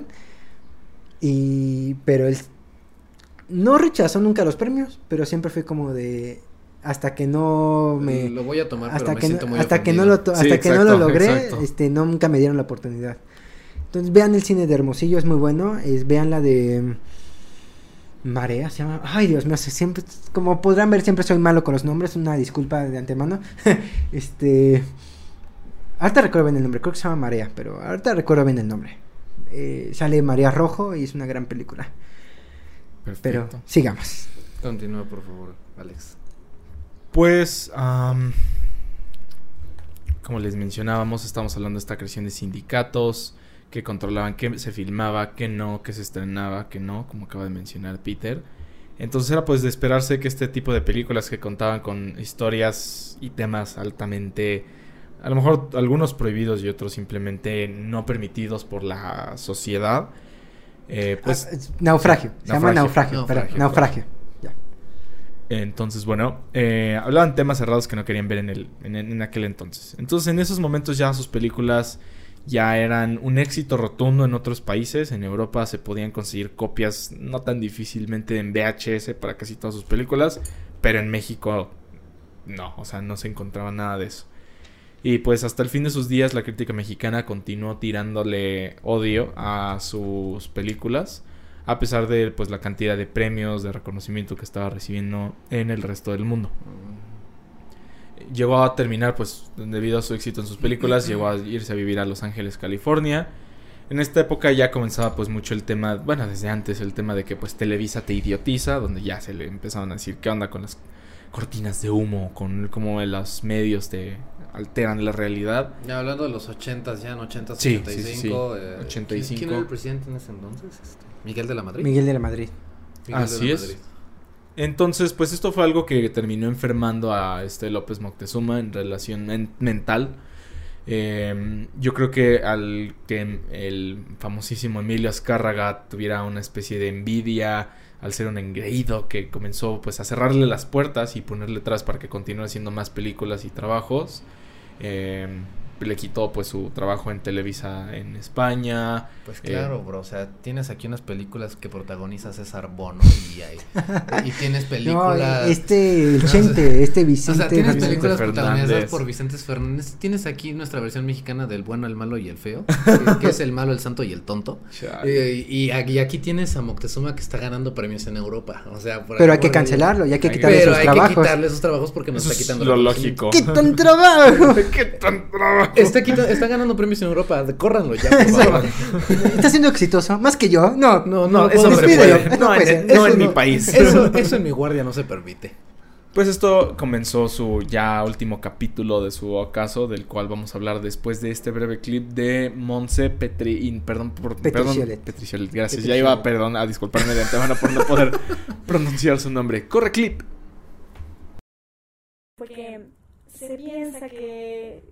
Y pero él no rechazó nunca los premios, pero siempre fue como de hasta que no me Lo voy a tomar, pero hasta me que siento no, muy hasta que no lo to- Sí, hasta que no lo logré, exacto. este no nunca me dieron la oportunidad. Entonces vean el cine de Hermosillo, es muy bueno, es vean la de Marea se llama. Ay, Dios mío, se- siempre como podrán ver siempre soy malo con los nombres, una disculpa de antemano. este Ahorita recuerdo bien el nombre, creo que se llama Marea, pero ahorita recuerdo bien el nombre. Eh, sale María Rojo y es una gran película. Pero Perfecto. sigamos. Continúa, por favor, Alex. Pues, como les mencionábamos, estamos hablando de esta creación de sindicatos que controlaban qué se filmaba, qué no, qué se estrenaba, qué no, como acaba de mencionar Peter. Entonces era pues de esperarse que este tipo de películas que contaban con historias y temas altamente, a lo mejor algunos prohibidos y otros simplemente no permitidos por la sociedad, eh, pues Ah, es- naufragio, se llama Naufragio. naufragio, pero- Naufragio, naufragio. Ya. Entonces, bueno, eh, hablaban temas cerrados que no querían ver en, el, en, en aquel entonces. Entonces, en esos momentos ya sus películas ya eran un éxito rotundo en otros países. En Europa se podían conseguir copias no tan difícilmente en VHS para casi todas sus películas, pero en México no, o sea, no se encontraba nada de eso. Y pues hasta el fin de sus días la crítica mexicana continuó tirándole odio a sus películas, a pesar de pues la cantidad de premios, de reconocimiento que estaba recibiendo en el resto del mundo. Llegó a terminar pues debido a su éxito en sus películas, llegó a irse a vivir a Los Ángeles, California. En esta época ya comenzaba pues mucho el tema, bueno, desde antes el tema de que pues Televisa te idiotiza, donde ya se le empezaban a decir qué onda con las cortinas de humo, con cómo los medios te alteran la realidad. Ya hablando de los 80s, ya en 80s, Sí, 85. sí, sí, sí. eh, 85. ¿quién, quién era el presidente en ese entonces? Este, Miguel de la Madrid. Miguel de la Madrid. Miguel de Así la es. Entonces, pues esto fue algo que terminó enfermando a este López Moctezuma en relación men- mental. Eh, yo creo que al que el famosísimo Emilio Azcárraga tuviera una especie de envidia al ser un engreído que comenzó pues a cerrarle las puertas y ponerle atrás para que continúe haciendo más películas y trabajos. Eh, le quitó pues su trabajo en Televisa en España. Pues Eh, claro, bro. O sea, tienes aquí unas películas que protagoniza César Bono y, hay- y tienes No, películas. este, el No, Chente, este o Vicente. sea, tienes Vicente películas Fernández. protagonizadas por Vicente Fernández. Tienes aquí nuestra versión mexicana del bueno, el malo y el feo. que, que es el malo, el santo y el tonto. Eh, y, aquí- y aquí tienes a Moctezuma que está ganando premios en Europa. O sea, por Pero hay que cancelarlo y hay que Hay que- quitarle Pero sus hay que trabajos. quitarle esos trabajos porque nos Eso está es quitando lo reconocimiento. lógico. ¡Quitan trabajo! ¿Qué tan trabajo? Está, quita- está ganando premios en Europa, córranlo ya, por favor. Está siendo exitoso, más que yo. No, No, no, eso no puede. No, puede en- no en mi país. Eso, eso en mi guardia no se permite. Pues esto comenzó su ya último capítulo de su ocaso, del cual vamos a hablar después de este breve clip de Monse Petri, perdón por perdón, Petriciolet. Petriciolet, gracias. Ya iba perdón a disculparme de antemano por no poder pronunciar su nombre. Corre clip. porque se piensa que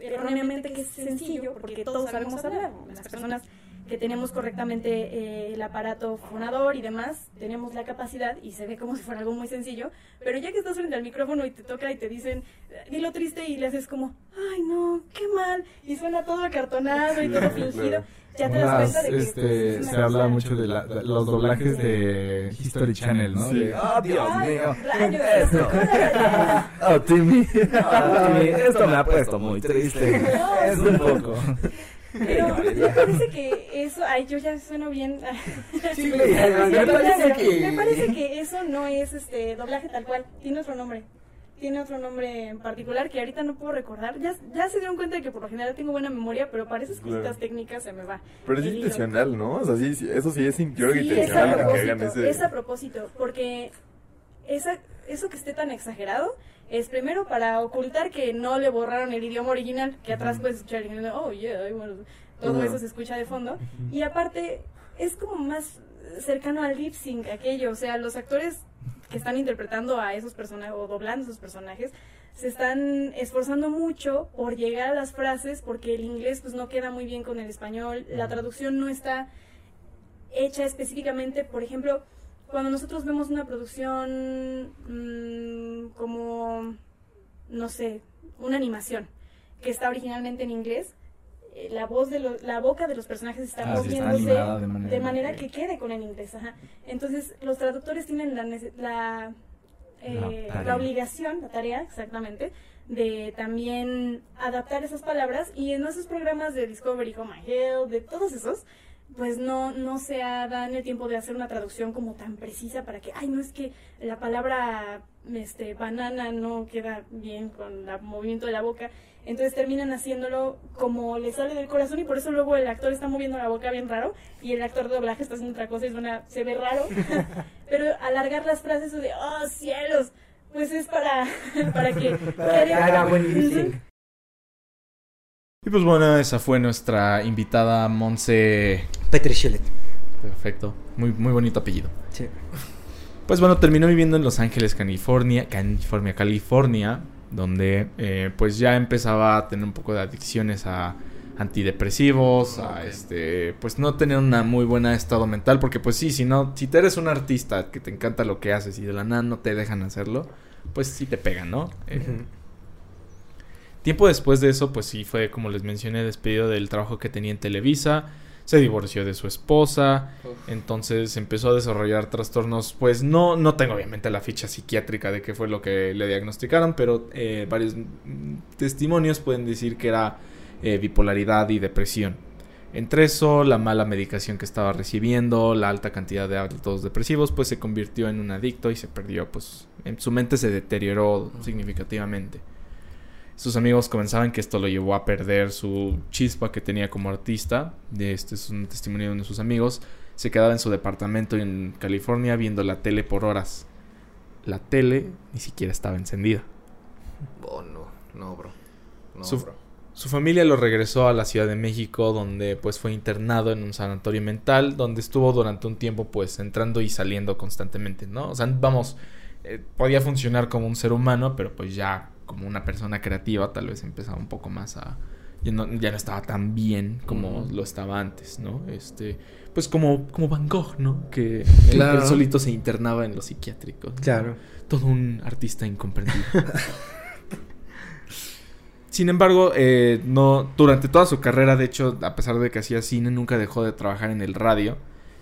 erróneamente que es sencillo, porque todos sabemos hablar, las personas que tenemos correctamente eh, el aparato fonador y demás, tenemos la capacidad y se ve como si fuera algo muy sencillo, pero ya que estás frente al micrófono y te toca y te dicen, dilo triste y le haces como, ay no, qué mal, y suena todo acartonado y todo fingido, ya te das cuenta de que este, es una se habla mucho de, la- de los doblajes de History Channel, ¿no? Sí. De, oh, Dios Ay, mío. rayos, Esto. Oh, Timmy. Oh, Timmy, esto me ha puesto muy triste. Es un poco. Pero me parece que eso, ay, yo ya sueno bien. Sí, me parece que- Me parece que eso no es este doblaje tal cual, tiene otro nombre. tiene otro nombre en particular que ahorita no puedo recordar. Ya, ya se dieron cuenta de que por lo general tengo buena memoria, pero para esas cositas Claro. técnicas se me va. Pero es hilo. intencional, ¿no? O sea, sí, sí, eso sí es in- yo creo que Sí, es a intencional propósito, ese... es a propósito, porque esa, eso que esté tan exagerado es primero para ocultar que no le borraron el idioma original, que atrás puedes escuchar, el oh yeah, bueno, todo eso se escucha de fondo, y aparte es como más cercano al lip sync aquello, o sea, los actores que están interpretando a esos personajes o doblando esos personajes se están esforzando mucho por llegar a las frases porque el inglés pues no queda muy bien con el español, la traducción no está hecha específicamente, por ejemplo, cuando nosotros vemos una producción mm, como, no sé, una animación que está originalmente en inglés, eh, la voz de lo- la boca de los personajes está Ah, sí, está moviéndose de manera- de manera que quede con el inglés. Ajá. Entonces, los traductores tienen la, la, eh, La tarea. la obligación, la tarea exactamente, de también adaptar esas palabras y en esos programas de Discovery Home and Health, de todos esos, pues no, no se ha- dan el tiempo de hacer una traducción como tan precisa para que, ay, no es que la palabra este, banana no queda bien con el movimiento de la boca. Entonces terminan haciéndolo como le sale del corazón y por eso luego el actor está moviendo la boca bien raro y el actor de doblaje está haciendo otra cosa y suena, se ve raro. Pero alargar las frases de, oh cielos, pues es para, para que... Para que haga buen. Y pues bueno, esa fue nuestra invitada Monse. Petri. Perfecto. Muy, muy bonito apellido. Sí. Pues bueno, terminó viviendo en Los Ángeles, California, California, California, donde eh, pues ya empezaba a tener un poco de adicciones a antidepresivos, a este, pues no tener una muy buena estado mental, porque pues sí, si no, si te eres un artista que te encanta lo que haces y de la nada no te dejan hacerlo, pues sí te pegan, ¿no? Eh. Tiempo después de eso, pues sí fue, como les mencioné, despedido del trabajo que tenía en Televisa. Se divorció de su esposa. Entonces empezó a desarrollar trastornos. Pues no, no tengo obviamente la ficha psiquiátrica de qué fue lo que le diagnosticaron, pero eh, varios testimonios pueden decir que era eh, bipolaridad y depresión. Entre eso, la mala medicación que estaba recibiendo, la alta cantidad de hábitos depresivos, pues se convirtió en un adicto y se perdió, pues en su mente se deterioró significativamente. Sus amigos comenzaban que esto lo llevó a perder su chispa que tenía como artista. Este es un testimonio de uno de sus amigos. Se quedaba en su departamento en California viendo la tele por horas. La tele ni siquiera estaba encendida. Oh, no, no, bro. No, Su- bro. Su familia lo regresó a la Ciudad de México, donde pues fue internado en un sanatorio mental, donde estuvo durante un tiempo pues entrando y saliendo constantemente, ¿no? O sea, vamos, eh, podía funcionar como un ser humano, pero pues ya como una persona creativa tal vez empezaba un poco más a... Ya no, ya no estaba tan bien como lo estaba antes, ¿no? Este, pues como, como Van Gogh, ¿no? Que él- Claro. él solito se internaba en los psiquiátricos. ¿no? Claro. Todo un artista incomprendido. Sin embargo, eh, no durante toda su carrera, de hecho, a pesar de que hacía cine, nunca dejó de trabajar en el radio.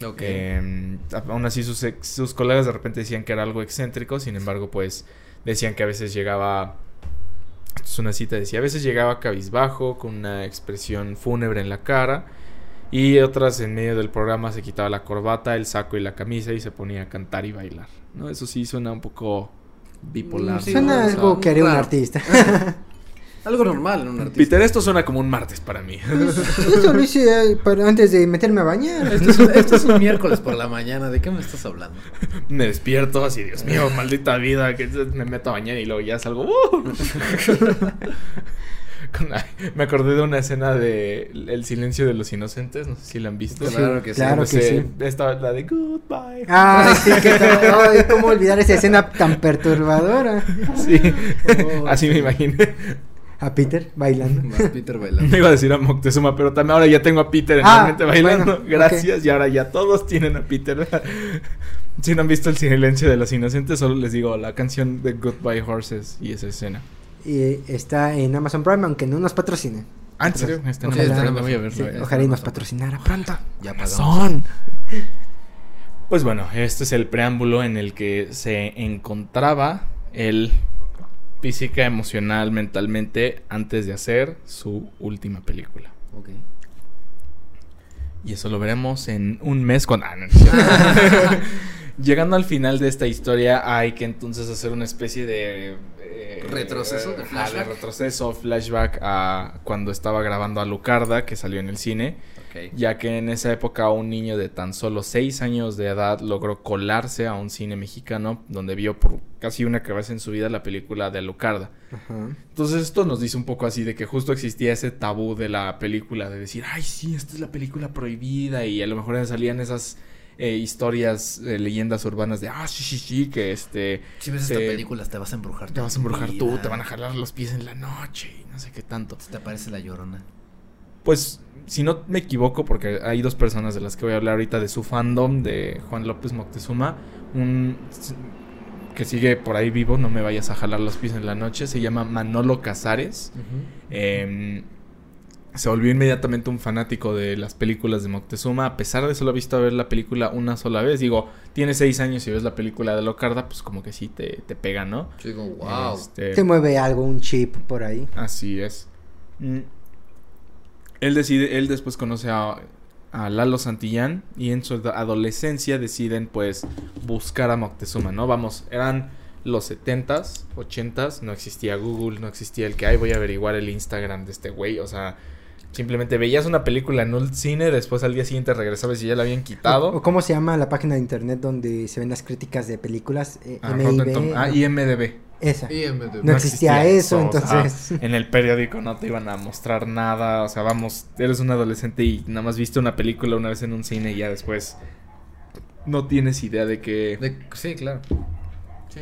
Ok. Eh, aún así, sus, ex- sus colegas de repente decían que era algo excéntrico. Sin embargo, pues decían que a veces llegaba. Esto es una cita, decía: a veces llegaba cabizbajo, con una expresión fúnebre en la cara. Y otras en medio del programa se quitaba la corbata, el saco y la camisa y se ponía a cantar y bailar. ¿no? Eso sí suena un poco bipolar. Mm, sí, ¿no? Suena O sea, algo que haría un artista. Algo normal en un artista. Peter, esto suena como un martes para mí. Eso lo hice eh, antes de meterme a bañar. Esto es, un, esto es un miércoles por la mañana. ¿De qué me estás hablando? me despierto así, Dios mío, maldita vida, que me meto a bañar y luego ya salgo. ¡uh! Me acordé de una escena de El silencio de los inocentes, no sé si la han visto. Claro que sí. claro que sí. Esta, la de Goodbye. Sí, que ay, cómo olvidar esa escena tan perturbadora. Sí, Oh, así me imaginé. A Peter bailando. Más Peter bailando. Me iba a decir a Moctezuma, pero también ahora ya tengo a Peter en Ah, la mente bailando. bueno, Gracias, y ahora ya todos tienen a Peter. si no han visto El silencio de los inocentes, solo les digo la canción de Goodbye Horses y esa escena. Y está en Amazon Prime, aunque no nos patrocine. Ah, ¿en serio? No Ojalá. me- está en me voy a Amazon. verlo. Sí, eh. ojalá y nos patrocinara pronto. Ya. Son. Pues bueno, este es el preámbulo en el que se encontraba él física, emocional, mentalmente antes de hacer su última película. Ok. Y eso lo veremos en un mes con... Ah, no, no. Llegando al final de esta historia hay que entonces hacer una especie de... eh, Retroceso de flashback. retroceso, flashback a cuando estaba grabando a Lucarda, que salió en el cine. Ya que en esa época un niño de tan solo 6 años de edad logró colarse a un cine mexicano donde vio por casi una vez en su vida la película de Alucarda. Ajá. Entonces esto nos dice un poco así de que justo existía ese tabú de la película de decir, ay sí, esta es la película prohibida y a lo mejor salían esas eh, historias, eh, leyendas urbanas de, ah sí, sí, sí, que este, Si ves te- esta película te vas a embrujar. te vas a embrujar tú, te van a jalar los pies en la noche y no sé qué tanto. Te aparece la llorona. Pues, si no me equivoco, porque hay dos personas de las que voy a hablar ahorita de su fandom, de Juan López Moctezuma, un que sigue por ahí vivo, no me vayas a jalar los pies en la noche, se llama Manolo Casares. Eh, se volvió inmediatamente un fanático de las películas de Moctezuma, a pesar de solo ha visto ver la película una sola vez. Digo, tiene seis años y ves la película de Locarda, pues como que sí te, te pega, ¿no? Yo digo, wow. Este, Se mueve algo, un chip por ahí. Así es. Mm. Él decide, él después conoce a, a Lalo Santillán y en su ado- adolescencia deciden pues buscar a Moctezuma, ¿no? Vamos, eran los 70s, 80s, no existía Google, no existía el que, ay, voy a averiguar el Instagram de este güey, o sea, simplemente veías una película en un cine, después al día siguiente regresabas y ya la habían O, quitado. ¿Cómo se llama la página de internet donde se ven las críticas de películas? Eh, Ah, MIB, ah, IMDb. Esa. IMDb. No existía eso, o sea, entonces. en el periódico no te iban a mostrar nada. O sea, vamos, eres un adolescente y nada más viste una película una vez en un cine y ya después no tienes idea de que De- sí, claro. Sí.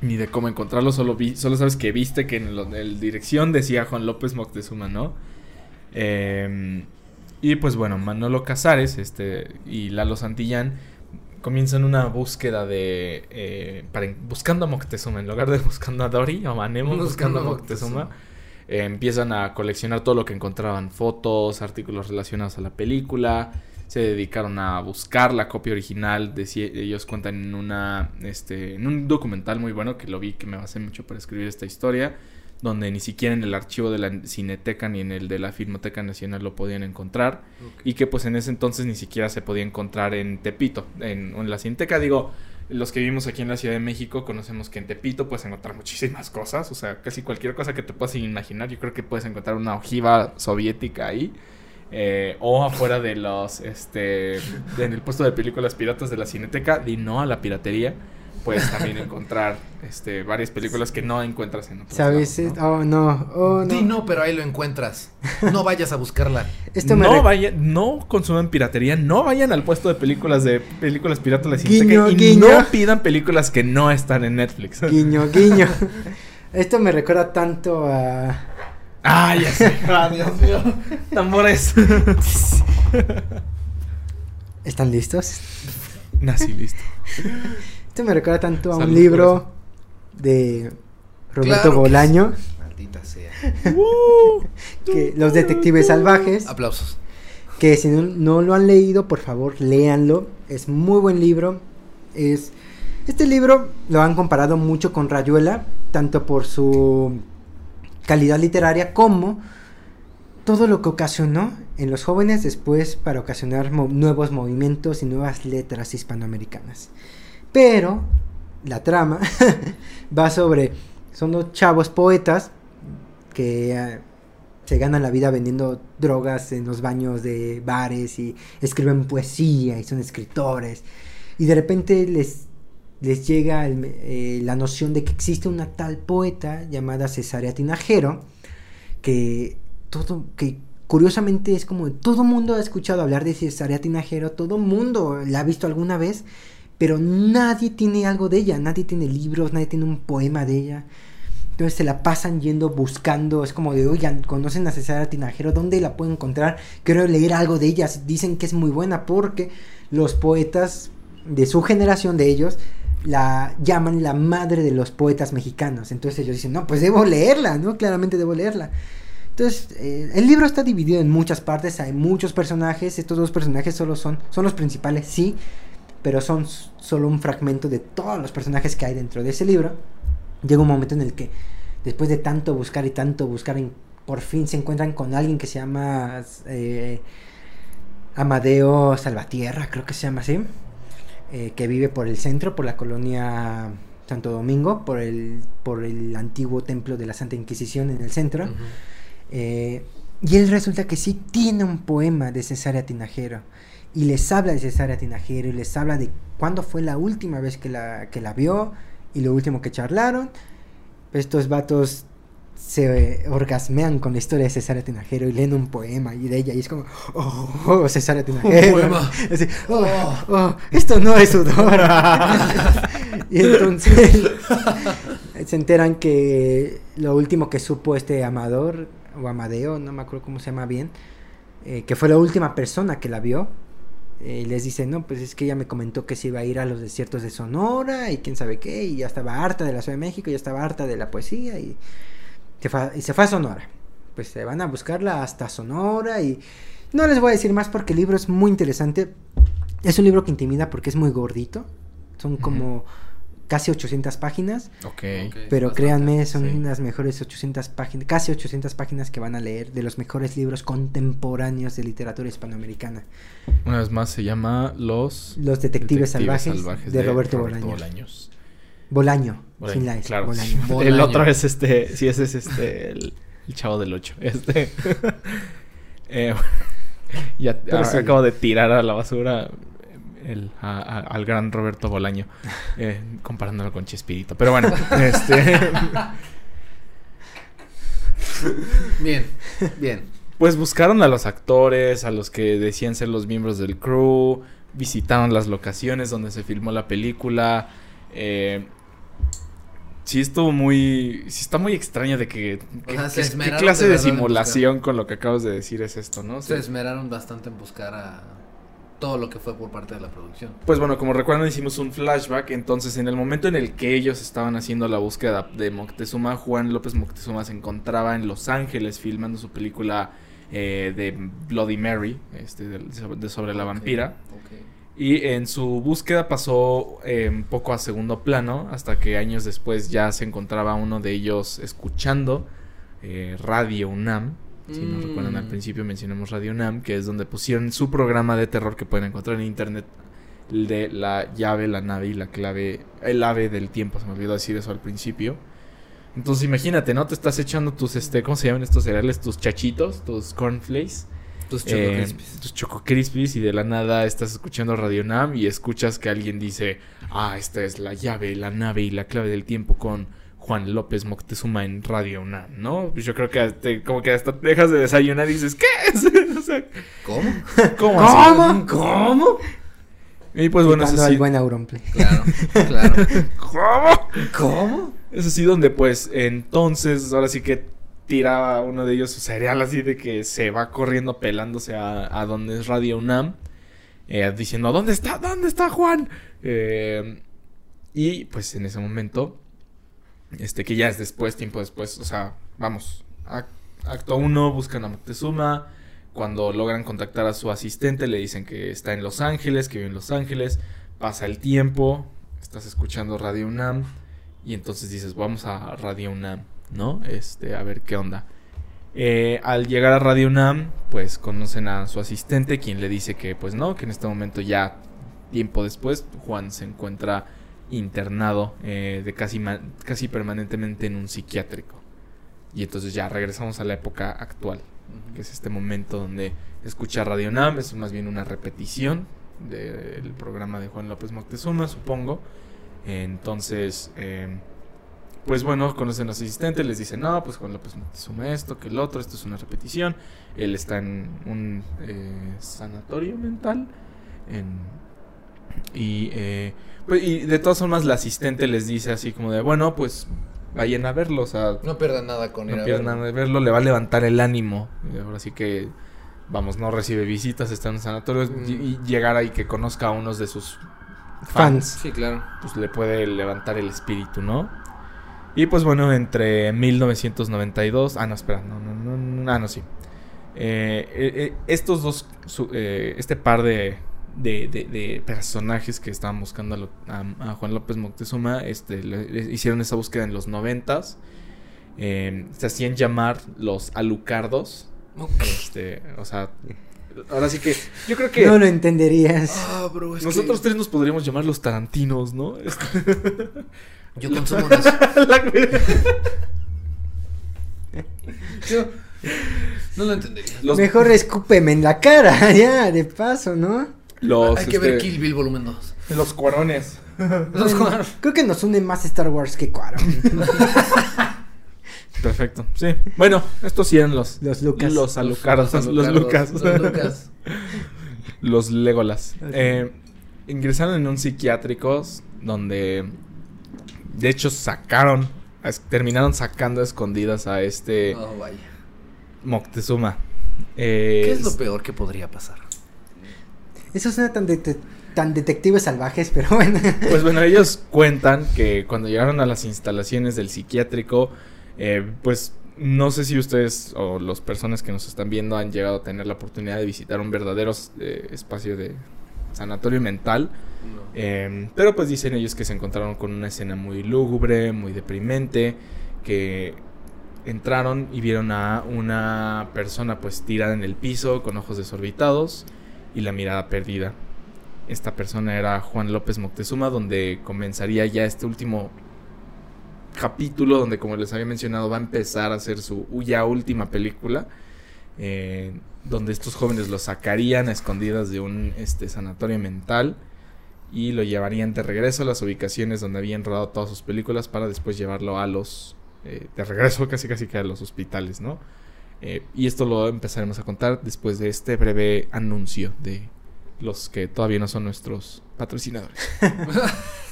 ni de cómo encontrarlo. Solo vi, solo sabes que viste que en la dirección decía Juan López Moctezuma, ¿no? Eh, y pues bueno, Manolo Casares este, y Lalo Santillán comienzan una búsqueda de... eh, para, buscando a Moctezuma, en lugar de buscando a Dory o a Nemo, buscando a Moctezuma. eh, empiezan a coleccionar todo lo que encontraban, fotos, artículos relacionados a la película. Se dedicaron a buscar la copia original. De, ellos cuentan en una este en un documental muy bueno que lo vi que me basé mucho para escribir esta historia, donde ni siquiera en el archivo de la Cineteca ni en el de la Filmoteca Nacional lo podían encontrar y que pues en ese entonces ni siquiera se podía encontrar en Tepito, en, en la Cineteca digo, los que vivimos aquí en la Ciudad de México conocemos que en Tepito puedes encontrar muchísimas cosas, o sea, casi cualquier cosa que te puedas imaginar, yo creo que puedes encontrar una ojiva soviética ahí. eh, o afuera de los, este, en el puesto de películas piratas de la Cineteca, y no a la piratería, puedes también encontrar, este, varias películas que no encuentras en otros ¿Sabes? lados, ¿no? Oh, no. Oh, Di no. no, pero ahí lo encuentras. No vayas a buscarla. Esto me no vayan, no consuman piratería, no vayan al puesto de películas de películas piratas de la Guiño, y guiño. no pidan películas que no están en Netflix. Guiño, guiño. Esto me recuerda tanto a. Ah, ya sé. Ah, Dios mío. Tambores. ¿Están listos? Nací listo. Esto me recuerda tanto a un libro de Roberto Claro que Bolaño, Maldita sea. que Los Detectives Salvajes, Aplausos. que si no, no lo han leído, por favor, léanlo. Es muy buen libro. Es este libro lo han comparado mucho con Rayuela, tanto por su calidad literaria como todo lo que ocasionó en los jóvenes después para ocasionar mo- nuevos movimientos y nuevas letras hispanoamericanas. Pero la trama va sobre son dos chavos poetas que eh, se ganan la vida vendiendo drogas en los baños de bares y escriben poesía y son escritores. Y de repente les les llega eh, la noción de que existe una tal poeta llamada Cesárea Tinajero que todo que curiosamente es como todo mundo ha escuchado hablar de Cesárea Tinajero, todo mundo la ha visto alguna vez, pero nadie tiene algo de ella, nadie tiene libros, nadie tiene un poema de ella. Entonces se la pasan yendo buscando, es como de, oigan, conocen a Cesárea Tinajero, ¿dónde la puedo encontrar? Quiero leer algo de ella, dicen que es muy buena porque los poetas de su generación de ellos la llaman la madre de los poetas mexicanos. Entonces ellos dicen, no, pues debo leerla, ¿no? Claramente debo leerla. Entonces, eh, el libro está dividido en muchas partes, hay muchos personajes, estos dos personajes solo son, son los principales, sí, pero son solo un fragmento de todos los personajes que hay dentro de ese libro. Llega un momento en el que, después de tanto buscar y tanto buscar, por fin se encuentran con alguien que se llama eh, Amadeo Salvatierra, creo que se llama así, eh, que vive por el centro, por la colonia Santo Domingo, por el, por el antiguo templo de la Santa Inquisición en el centro. Eh, y él resulta que sí tiene un poema de Cesárea Tinajero. Y les habla de Cesárea Tinajero y les habla de cuándo fue la última vez que la, que la vio y lo último que charlaron. Estos vatos se eh, orgasmean con la historia de Cesárea Tinajero y leen un poema y de ella y es como, oh, oh, Cesárea Tinajero. poema. Así, oh, oh, esto no es sudor. y entonces se enteran que lo último que supo este Amador, o Amadeo, no me acuerdo cómo se llama bien, eh, que fue la última persona que la vio. Eh, les dice, no, pues es que ella me comentó que se iba a ir a los desiertos de Sonora y quién sabe qué, y ya estaba harta de la Ciudad de México, ya estaba harta de la poesía y se fue, y se fue a Sonora. Pues se van a buscarla hasta Sonora y no les voy a decir más porque el libro es muy interesante. Es un libro que intimida porque es muy gordito. Son como casi 800 páginas. Ok. Ok, Pero bastante. créanme, son sí. las mejores 800 páginas, casi 800 páginas que van a leer de los mejores libros contemporáneos de literatura hispanoamericana. Una vez más se llama Los Los Detectives, salvajes, de, Roberto, Bolaño. Bolaños. Bolaño, Bolaño, sin la S, claro. Bolaño. El otro es este, sí, ese es este, el, el chavo del 8. Este. Eh, ya sí. acabo de tirar a la basura el, a- a- al gran Roberto Bolaño, eh, comparándolo con Chespirito. Pero bueno, este. Bien, bien. Pues buscaron a los actores, a los que decían ser los miembros del crew, visitaron las locaciones donde se filmó la película. Eh, sí estuvo muy... Sí está muy extraño de que... O que- sea, se que- ¿Qué clase de simulación con lo que acabas de decir es esto, no? Se Sí. esmeraron bastante en buscar a todo lo que fue por parte de la producción. Pues bueno, como recuerdan hicimos un flashback, entonces en el momento en el que ellos estaban haciendo la búsqueda de Moctezuma, Juan López Moctezuma se encontraba en Los Ángeles filmando su película eh, de Bloody Mary, este, de, de sobre la vampira. Y en su búsqueda pasó eh, un poco a segundo plano, hasta que años después ya se encontraba uno de ellos escuchando eh, Radio UNAM. Si no Mm. recuerdan, al principio mencionamos Radio UNAM, que es donde pusieron su programa de terror que pueden encontrar en internet el de la llave, la nave y la clave, el ave del tiempo, se me olvidó decir eso al principio. Entonces imagínate, ¿no? Te estás echando tus, este, ¿cómo se llaman estos cereales? Tus chachitos, tus cornflakes. Tus Eh, Choco Crispies. tus Choco Crispies y de la nada estás escuchando Radio Nam y escuchas que alguien dice, ah, esta es la llave, la nave y la clave del tiempo con Juan López Moctezuma en Radio UNAM, ¿no? Pues yo creo que te- como que hasta te dejas de desayunar y dices, ¿qué es? o sea, ¿Cómo? ¿cómo? ¿Cómo? ¿Cómo? Y pues bueno, eso sí. buen Auronplay. Claro, claro. ¿Cómo? ¿Cómo? Es así donde pues entonces ahora sí que tiraba uno de ellos su cereal así de que se va corriendo pelándose a, a donde es Radio UNAM eh, diciendo ¿dónde está? ¿dónde está Juan? Eh, y pues en ese momento este que ya es después, tiempo después, o sea, vamos, ac- acto 1 buscan a Moctezuma, cuando logran contactar a su asistente le dicen que está en Los Ángeles, que vive en Los Ángeles, pasa el tiempo, estás escuchando Radio UNAM y entonces dices, vamos a Radio UNAM, ¿no? Este, a ver qué onda. Eh, al llegar a Radio UNAM, pues conocen a su asistente, quien le dice que pues no, que en este momento ya, tiempo después, Juan se encuentra internado eh, de casi, casi permanentemente en un psiquiátrico. Y entonces ya regresamos a la época actual, que es este momento donde escucha Radio UNAM, es más bien una repetición del programa de Juan López Moctezuma, supongo. Entonces, eh, pues bueno, conocen a su asistente, les dicen, no, pues Juan López Moctezuma esto, que el otro, esto es una repetición. Él está en un eh, sanatorio mental. en- y, eh, pues, y de todas formas, la asistente les dice así como de, bueno, pues vayan a verlo, o sea, No pierdan nada con ir no a pierdan verlo. nada de verlo, le va a levantar el ánimo. Ahora sí que, vamos, no recibe visitas, está en un sanatorio. Mm. Y, y llegar ahí que conozca a unos de sus Fans. Sí, claro. pues le puede levantar el espíritu, ¿no? Y pues bueno, entre 1992. Ah, no, espera, no, no, no, no, ah, no, sí. Eh, eh, eh, estos dos, su- eh, este par de, de, de- de personajes que estaban buscando a, lo- a- a Juan López Moctezuma, este, le- le hicieron esa búsqueda en los noventas. Eh, se hacían llamar los alucardos. Este, o sea, ahora sí que yo creo que No lo entenderías. Ah, bro, es nosotros que- tres nos podríamos llamar los tarantinos, ¿no? Este- Yo consumo. Yo... No lo entendería. Los, Mejor escúpeme en la cara, ya, de paso, ¿no? Los, Hay que ver este, Kill Bill volumen 2. Los cuarones. Los. Creo que nos une más Star Wars que Cuarón. Perfecto, sí. Bueno, estos sí eran los... Los Lucas. Los alucardos, los, Lucas. Los Lucas. los Legolas. Eh, ingresaron en un psiquiátrico donde, de hecho, sacaron, es- terminaron sacando a escondidas a este Oh, vaya. Moctezuma. Eh, ¿Qué es lo peor que podría pasar? Eso suena tan, de- tan detectives salvajes, pero bueno. Pues bueno, ellos cuentan que cuando llegaron a las instalaciones del psiquiátrico, eh, pues no sé si ustedes o las personas que nos están viendo han llegado a tener la oportunidad de visitar un verdadero eh, espacio de sanatorio mental. Eh, pero pues dicen ellos que se encontraron con una escena muy lúgubre, muy deprimente, que entraron y vieron a una persona pues tirada en el piso con ojos desorbitados y la mirada perdida. Esta persona era Juan López Moctezuma, donde comenzaría ya este último capítulo, donde como les había mencionado va a empezar a hacer su ya última película, eh, donde estos jóvenes lo sacarían a escondidas de un este, sanatorio mental y lo llevarían de regreso a las ubicaciones donde habían rodado todas sus películas para después llevarlo a los, eh, de regreso casi casi que a los hospitales, ¿no? Eh, y esto lo empezaremos a contar después de este breve anuncio de los que todavía no son nuestros patrocinadores.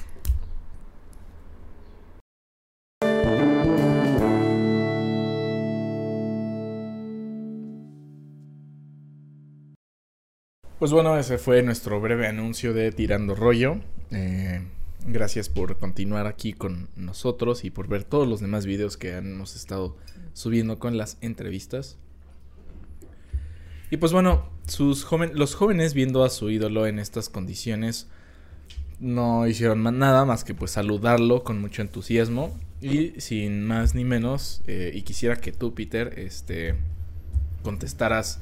Pues bueno, ese fue nuestro breve anuncio de Tirando Rollo. Eh, gracias por continuar aquí con nosotros y por ver todos los demás videos que hemos estado subiendo con las entrevistas. Y pues bueno, sus joven, los jóvenes viendo a su ídolo en estas condiciones no hicieron nada más que pues saludarlo con mucho entusiasmo y sin más ni menos eh, y quisiera que tú Peter este contestaras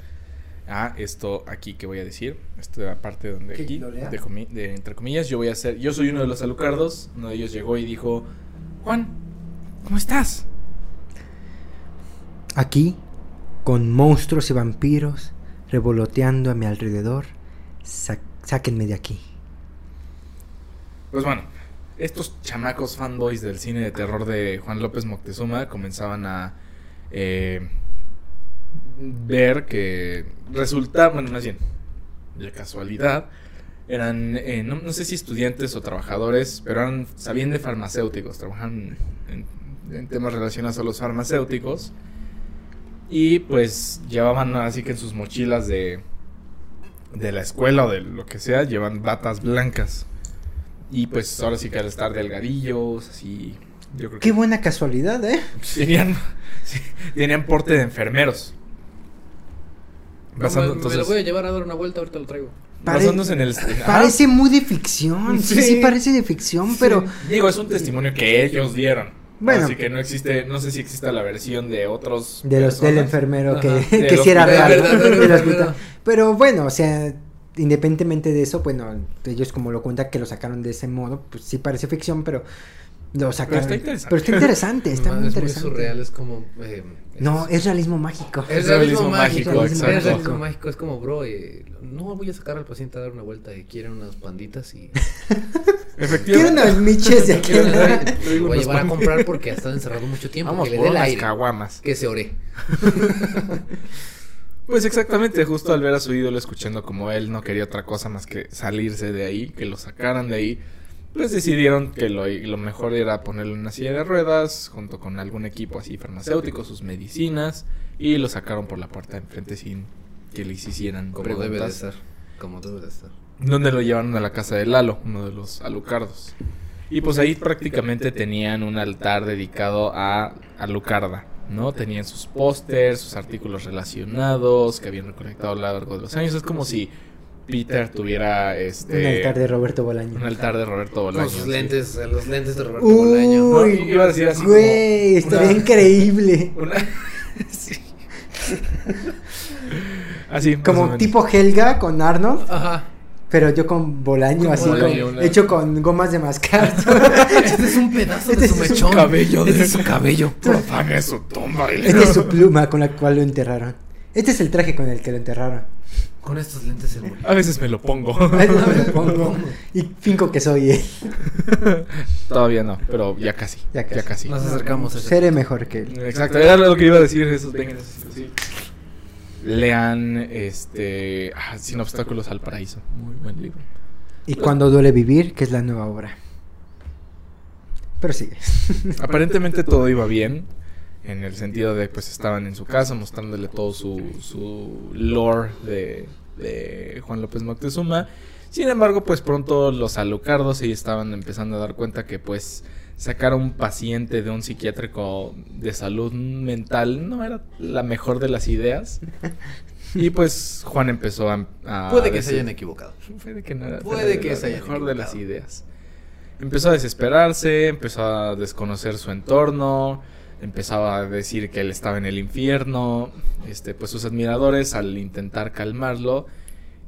a esto aquí que voy a decir esta parte donde ¿Que aquí de, de entre comillas yo voy a hacer yo soy uno de los alucardos uno de ellos llegó y dijo Juan cómo estás Aquí, con monstruos y vampiros revoloteando a mi alrededor, sa- sáquenme de aquí. Pues bueno, estos chamacos fanboys del cine de terror de Juan López Moctezuma comenzaban a eh, ver que resulta, bueno, más bien, de casualidad, eran, eh, no, no sé si estudiantes o trabajadores, pero eran, sabían de farmacéuticos, trabajaban en, en temas relacionados a los farmacéuticos. Y pues llevaban así que en sus mochilas de, de la escuela o de lo que sea, llevan batas blancas. Y pues ahora sí que al estar delgadillos, así. Yo creo Qué que buena casualidad, ¿eh? tenían, sí, tenían porte de enfermeros. Basando- me, me entonces, lo voy a llevar a dar una vuelta, ahorita lo traigo. Pare- basándose en el. ah, Parece muy de ficción. Sí, Sí. sí, parece de ficción, pero. Digo, es un testimonio que ellos dieron. Bueno. Así que no existe, no sé si existe la versión de otros. De los, del enfermero que, Ajá. que sí era real. Pero bueno, o sea, independientemente de eso, bueno, ellos como lo cuentan que lo sacaron de ese modo, pues sí parece ficción, pero lo sacaron. está interesante. Pero está interesante, está No, muy es interesante. muy surreal, es como... eh, No, es realismo mágico. Es Es realismo mágico, mágico, es exacto. realismo mágico, es como, bro, eh, no voy a sacar al paciente a dar una vuelta y quiere unas panditas y... Efectivamente. unos miches de aquí. Unas- digo voy a unas llevar a comprar porque ha estado encerrado mucho tiempo, Vamos que le por dé el unas aire, caguamas. que se ore. Pues exactamente, justo al ver a su ídolo escuchando como él no quería otra cosa más que salirse de ahí, que lo sacaran de ahí, pues decidieron que lo, lo mejor era ponerle una silla de ruedas junto con algún equipo así farmacéutico, sus medicinas, y lo sacaron por la puerta de enfrente sin que les hicieran Como debe de preguntas. ser, como debe de estar. Donde lo llevaron a la casa de Lalo, uno de los alucardos. Y pues ahí prácticamente tenían un altar dedicado a Alucarda, ¿no? Tenían sus pósters, sus artículos relacionados que habían recolectado a lo largo de los años. Es como si Peter tuviera este Un altar de Roberto Bolaño. un altar de Roberto Bolaño. Con sus lentes, los lentes de Roberto Bolaño. No, Uy, iba a decir así como güey, estaría una- increíble. Una- sí. Así, Como tipo Helga con Arnold. Ajá. Pero yo con bolaño, Con así, con- bolaño, hecho con gomas de mascar. Este es un pedazo Este de su es su mechón. cabello de- Este es su cabello. Profane su tumba. Esta es su pluma con la cual lo enterraron. Este es el traje con el que lo enterraron. Con estos lentes seguro. A veces me lo pongo. Ahí me lo pongo. Y finco que soy él. Todavía no, pero ya casi. Ya Ya casi. casi. Nos acercamos a ese. Seré mejor que él. Exacto, era lo que iba a decir. Esos vengan, esos- sí. Lean este. Ah, Sin obstáculos al paraíso. Muy buen libro. Y cuando duele vivir, que es la nueva obra. Pero sigue. Aparentemente todo iba bien. En el sentido de pues estaban en su casa mostrándole todo su, su lore de, de Juan López Moctezuma. Sin embargo, pues pronto los alucardos sí estaban empezando a dar cuenta que pues sacar a un paciente de un psiquiátrico de salud mental no era la mejor de las ideas. Y pues Juan empezó a... a Puede que se hayan equivocado. Puede que no era Puede que la se hayan mejor de las ideas. Empezó a desesperarse, empezó a desconocer su entorno, empezaba a decir que él estaba en el infierno. Este, pues sus admiradores, al intentar calmarlo,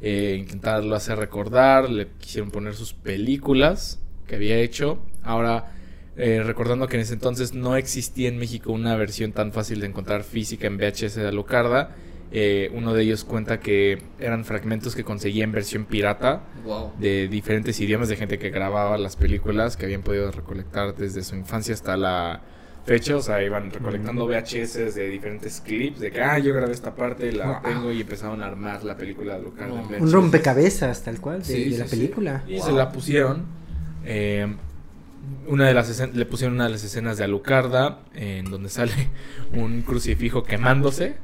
eh, intentarlo hacer recordar, le quisieron poner sus películas que había hecho. Ahora, eh, recordando que en ese entonces no existía en México una versión tan fácil de encontrar física en VHS de Alucarda. eh, uno de ellos cuenta que eran fragmentos que conseguía en versión pirata Wow. de diferentes idiomas de gente que grababa las películas que habían podido recolectar desde su infancia hasta la fecha, o sea, iban recolectando VHS de diferentes clips de que, ah, yo grabé esta parte, la Wow. tengo y empezaron a armar la película de Lucar en Un rompecabezas, tal cual, de, Sí, de sí, la sí. película. Y Wow. se la pusieron. eh, una de las le pusieron una de las escenas de Alucarda, en donde sale un crucifijo quemándose.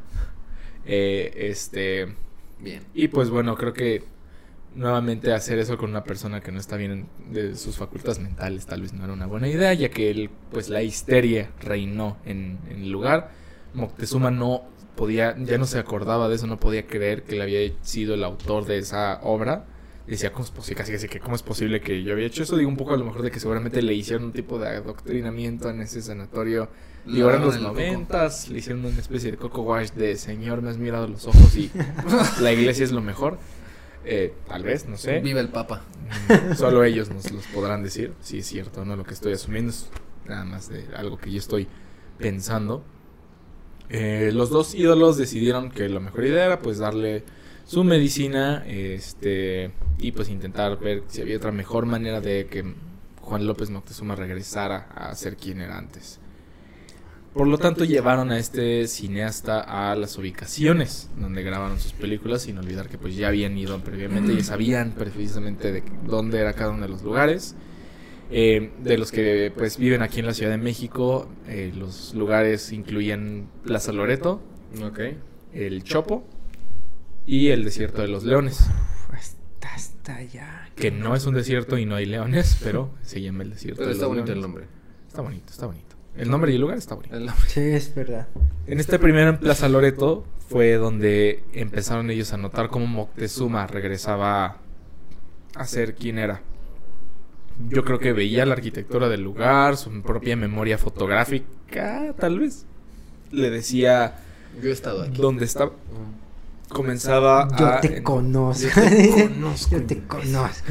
Eh, este. Bien. Y pues bueno, creo que nuevamente hacer eso con una persona que no está bien en- de sus facultades mentales tal vez no era una buena idea, ya que él, pues la histeria reinó en, en el lugar. Moctezuma no podía, ya no se acordaba de eso, no podía creer que él había sido el autor de esa obra. Decía, ¿cómo es posible? Casi, casi que, ¿cómo es posible que yo había hecho eso? Digo un poco a lo mejor de que seguramente le hicieron un tipo de adoctrinamiento en ese sanatorio y ahora en los noventas le hicieron una especie de coco wash de señor, me has mirado los ojos y la iglesia es lo mejor. Eh, tal vez, no sé. Viva el Papa. Mm, Solo ellos nos los podrán decir. Si es cierto, no lo que estoy asumiendo es nada más de algo que yo estoy pensando. Eh, los dos ídolos decidieron que la mejor idea era pues darle su medicina este y pues intentar ver si había otra mejor manera de que Juan López Moctezuma regresara a ser quien era antes. Por lo tanto, llevaron a este cineasta a las ubicaciones donde grabaron sus películas, sin olvidar que pues ya habían ido previamente y sabían precisamente de dónde era cada uno de los lugares. Eh, de los que pues viven aquí en la Ciudad de México, eh, los lugares incluyen Plaza Loreto, Ok. el Chopo y el Desierto de los Leones, hasta, hasta allá. que no es un desierto y no hay leones, pero se llama el Desierto Pero de está los bonito el Leones. nombre. Está bonito, está bonito. El nombre y el lugar está bonito. El nombre. Sí, es verdad. En este primero en Plaza Loreto fue donde empezaron ellos a notar cómo Moctezuma regresaba a ser quien era. Yo creo que veía la arquitectura del lugar, su propia memoria fotográfica, tal vez. Le decía Yo he estado aquí. dónde estaba. Comenzaba Yo a... te conozco. Yo te conozco, Yo te conozco.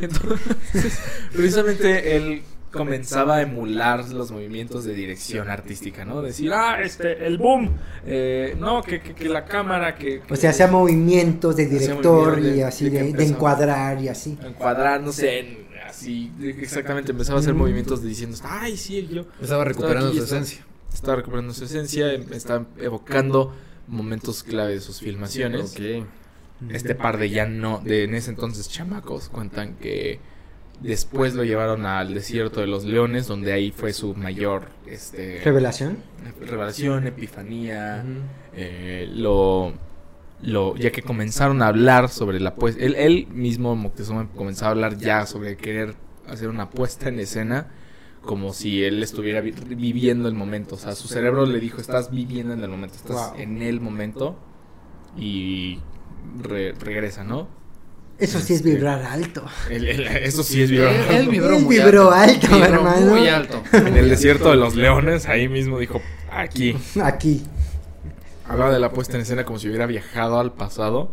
Entonces, precisamente él comenzaba a emular los movimientos de dirección artística, ¿no? Decir, ah, este, el boom, eh, no, que, que, que la cámara, que... O sea, hacía movimientos de director de- y así de de, de encuadrar y así. encuadrar, no sé, en- así, exactamente, empezaba a hacer Mm. movimientos de diciendo, ay, sí, yo Estaba recuperando aquí, su estaba- esencia. estaba recuperando su esencia, em- estaba evocando momentos clave de sus filmaciones. Ok. Este par de ya no, de en ese entonces chamacos, cuentan que después lo llevaron al desierto de los leones, donde ahí fue su mayor este, Revelación. revelación, epifanía, eh, lo, lo, ya que comenzaron a hablar sobre la puesta, él, él mismo Moctezuma comenzó a hablar ya sobre querer hacer una puesta en escena como si él estuviera vi- viviendo el momento, o sea, su cerebro le dijo, estás viviendo en el momento, estás Wow. en el momento y re- regresa, ¿no? Eso sí es vibrar alto. El- el- eso sí es vibrar. Él, él vibró muy vibró alto. alto, Vibró hermano. Muy alto. En el desierto de los leones, ahí mismo dijo, aquí. Aquí. Hablaba de la puesta en escena como si hubiera viajado al pasado.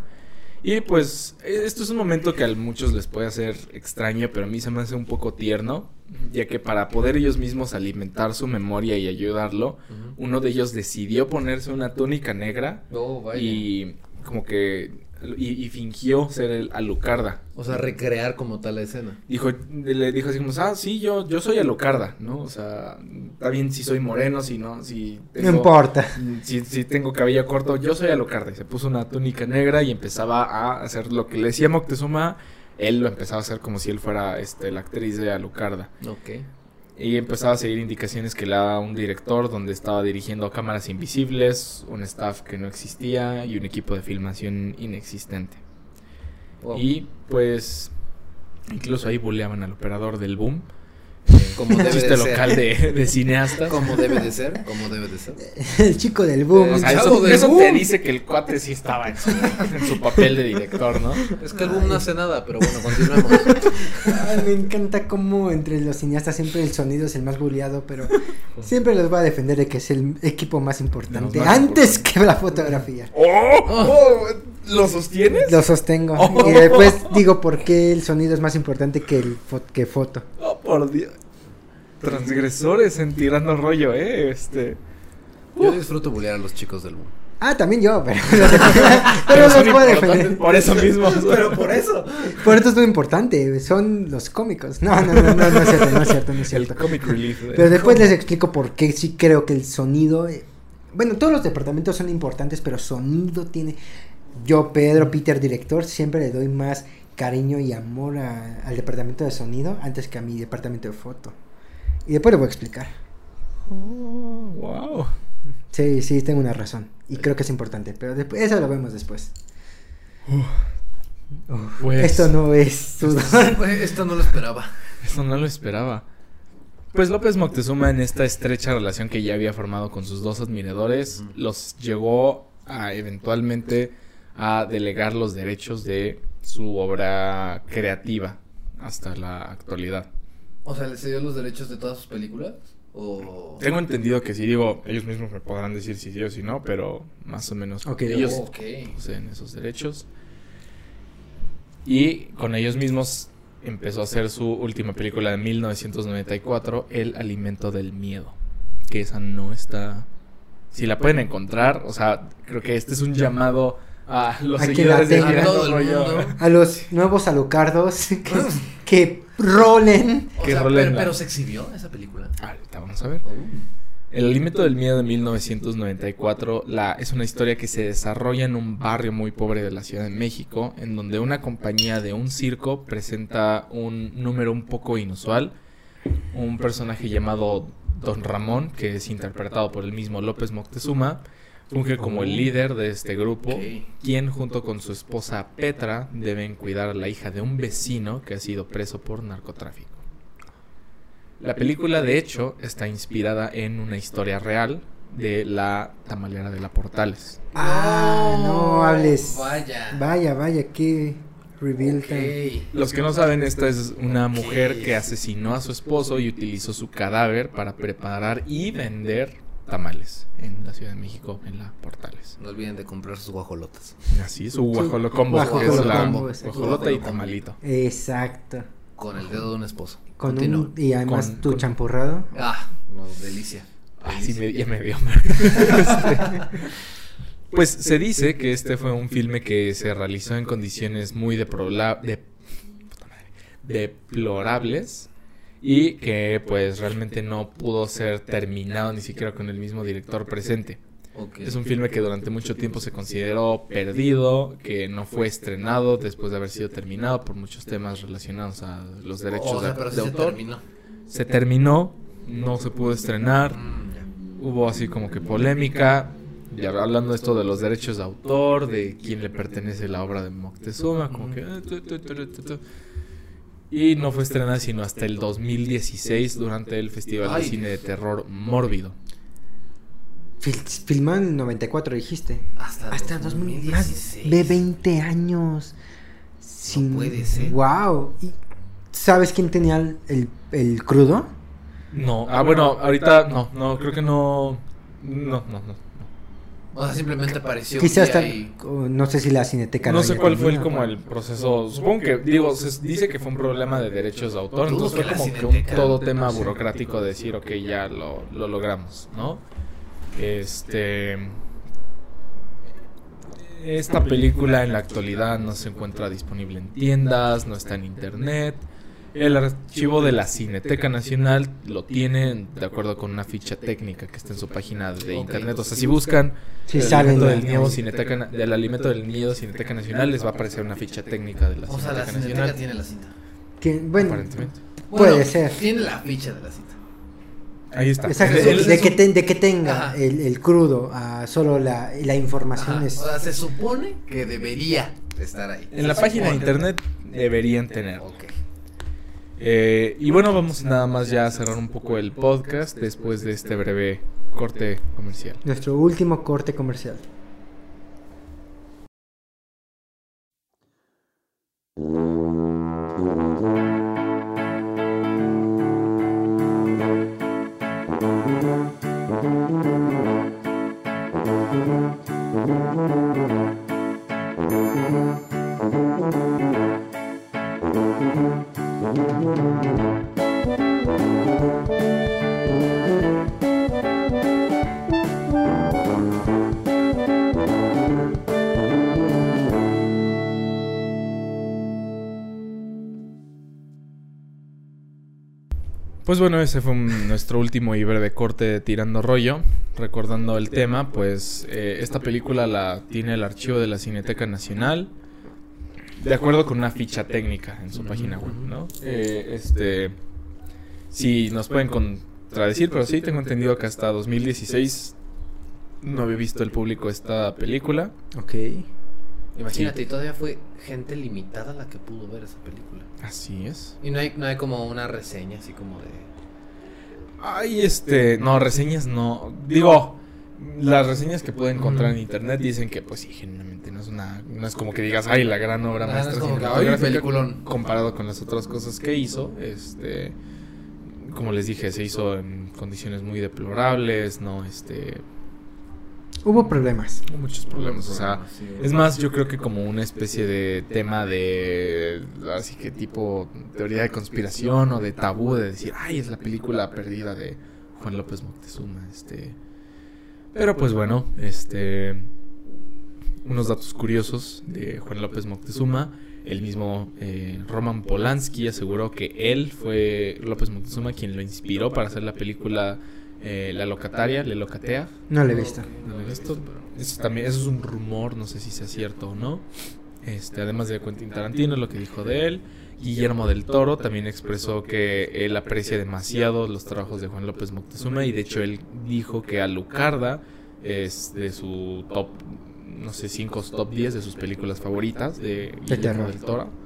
Y pues esto es un momento que a muchos les puede hacer extraño, pero a mí se me hace un poco tierno, ya que para poder ellos mismos alimentar su memoria y ayudarlo, uno de ellos decidió ponerse una túnica negra Oh, vaya. y como que y, y fingió ser el Alucarda. O sea, recrear como tal la escena. Dijo, le dijo así como, ah, sí, yo, yo soy Alucarda, ¿no? O sea, está bien si soy moreno, si no, si No importa. si, si tengo cabello corto, yo soy Alucarda. Y se puso una túnica negra y empezaba a hacer lo que le decía Moctezuma. Él lo empezaba a hacer como si él fuera este, la actriz de Alucarda. Ok. Y empezaba a seguir indicaciones que le daba un director donde estaba dirigiendo cámaras invisibles, un staff que no existía y un equipo de filmación inexistente. Wow. Y pues incluso ahí buleaban al operador del boom. Como debe chiste de ser. local de, de cineastas. Como debe de ser, como debe de ser. El chico del boom. O sea, El eso, chavo del eso boom. te dice que el cuate sí estaba en su, en su papel de director, ¿no? Es que el boom no hace nada, pero bueno, continuemos. Ay, me encanta cómo entre los cineastas siempre el sonido es el más bulleado, pero siempre los voy a defender de que es el equipo más importante. Más antes que la fotografía. ¡Oh! oh, ¿Lo sostienes? Lo sostengo. Oh. Y después digo por qué el sonido es más importante que el fo- que foto. Oh, por Dios. Transgresores en tirando rollo, eh. Este. Yo disfruto bullear a los chicos del boom. Ah, también yo, pero, pero son los puedo importantes defender. Por eso mismo. por eso. Por esto es muy importante, son los cómicos. No, no, no, no, no es cierto, no es cierto, no es El cierto. comic relief. eh. Pero después les explico por qué sí creo que el sonido. eh, bueno, todos los departamentos son importantes, pero sonido tiene. Yo, Pedro, Peter, director, siempre le doy más cariño y amor a- al departamento de sonido antes que a mi departamento de foto. Y después le voy a explicar. Oh, wow. Sí, sí, tengo una razón. Y creo que es importante, pero después, eso lo vemos después. Uf, Pues- Esto no es sudor. Esto no lo esperaba. Eso no lo esperaba. Pues López Moctezuma en esta estrecha relación que ya había formado con sus dos admiradores, los llegó a eventualmente a delegar los derechos de su obra creativa hasta la actualidad. O sea, ¿le cedió los derechos de todas sus películas? O... Tengo entendido que si digo, ellos mismos me podrán decir si sí o si no, pero más o menos Ok, ellos poseen esos derechos. Y con ellos mismos empezó a hacer su última película de 1994, El alimento del miedo. Que esa no está... Si la pueden encontrar, o sea, creo que este es un llamado a los A seguidores la de tengan. Tirando A todo el Rollo. mundo. A los nuevos alucardos que, que rolen. O sea, rolen pero, se exhibió esa película. Ahorita vamos a ver. Oh. El alimento del miedo de 1994 la, es una historia que se desarrolla en un barrio muy pobre de la Ciudad de México, en donde una compañía de un circo presenta un número un poco inusual. Un personaje llamado Don Ramón, que es interpretado por el mismo López Moctezuma, funge como el líder de este grupo, Ok. quien junto con su esposa Petra deben cuidar a la hija de un vecino que ha sido preso por narcotráfico. La película, de hecho, está inspirada en una historia real de la tamalera de la Portales. Ah, no hables. Vaya. Vaya, vaya, qué reveal. Los que no saben, esta es una mujer que asesinó a su esposo y utilizó su cadáver para preparar y vender tamales en la Ciudad de México, en la Portales. No olviden de comprar sus guajolotas. Así, su guajolocombo, que guajolocombo, es la exacto. guajolota y tamalito. Exacto. Con el dedo de un esposo. Con un, y además Con- tu con- champurrado. Ah, no, delicia. Ay, sí, me, ya me dio. Este, Pues se dice que este fue un filme que se realizó en condiciones muy de- puta madre, deplorables y que pues realmente no pudo ser terminado ni siquiera con el mismo director presente. Es un filme que durante mucho tiempo se consideró perdido, que no fue estrenado después de haber sido terminado por muchos temas relacionados a los derechos O sea, de, de sí se autor. terminó. Se terminó, no se pudo estrenar, Mm, hubo así como que polémica, ya hablando de esto de los derechos de autor, de quién le pertenece la obra de Moctezuma, como que... ah, tu, tu, tu, tu, tu. Y no fue estrenada sino hasta el 2016 durante el Festival de. Cine de Terror Mórbido. Fil- filmó en el 94, dijiste. Hasta, Hasta 2000, más 2016. de 20 años. Sin... puede ser. Wow. ¿Y ¿Sabes quién tenía el, el, el crudo? No, ah, bueno, ahorita no, no, creo que no... No, no, no. O sea, simplemente apareció. Quizás y- no sé si la cineteca No sé cuál fue el, como el proceso. Supongo que, digo, se dice que fue un problema de derechos de autor. Entonces fue como que un todo tema burocrático de decir, ok, ya lo, lo logramos, ¿no? Este. Esta película en la actualidad no se encuentra disponible en tiendas, no está en internet. El archivo de la Cineteca Nacional lo tienen de acuerdo con una ficha técnica que está en su página de internet. O sea, si buscan Sí, el alimento del Niedo Cineteca del alimento del Niedo Cineteca Nacional les va a aparecer una ficha técnica de la O sea, la Cineteca Cineteca Nacional. tiene la cinta. Que, bueno, Aparentemente. Puede ser. Tiene la ficha de la cinta. Ahí está. exacto, El- de, que te- de que tenga el, el crudo, ah, solo la, la información Ajá, es... O sea, se supone que debería estar ahí. en la página de internet deberían tener. Ok. Eh, y bueno, vamos nada más ya a cerrar un poco el podcast después de este breve corte comercial. Nuestro último corte comercial. Pues bueno, ese fue nuestro último y breve corte de Tirando Rollo. Recordando el tema, pues eh, esta película la tiene el archivo de la Cineteca Nacional. De acuerdo con una ficha técnica en su página web, ¿no? Eh, este. Sí, nos pueden contradecir, pero sí tengo entendido que hasta 2016 no había visto el público esta película. Ok. Imagínate, y todavía fue gente limitada la que pudo ver esa película. Así es. Y no hay, no hay como una reseña así como de. Ay, este, no, reseñas no. Digo, las reseñas que puedo encontrar en internet dicen que, pues sí, genuinamente no es una, no es como que digas, ay, la gran obra Ah, no maestra es como que, ay, cinematográfica", peliculón. comparado con las otras cosas que hizo, este, como les dije, se hizo en condiciones muy deplorables, no, este, Hubo problemas. hubo muchos problemas, o sea, es más, yo creo que como una especie de tema de. Así que tipo teoría de conspiración o de tabú de decir, ay, es la película perdida de Juan López Moctezuma. Este. Pero pues bueno, este. Unos datos curiosos de Juan López Moctezuma. El mismo eh, Roman Polanski aseguró que él fue López Moctezuma quien lo inspiró para hacer la película eh, La Locataria, Le Locatea. No lo he visto. No lo he visto, pero eso también eso es un rumor, no sé si sea cierto o no. Este, además de Quentin Tarantino, lo que dijo de él, Guillermo del Toro también expresó que él aprecia demasiado los trabajos de Juan López Moctezuma y de hecho él dijo que Alucarda es de su top, no sé, 5 top 10 de sus películas favoritas de Guillermo del Toro.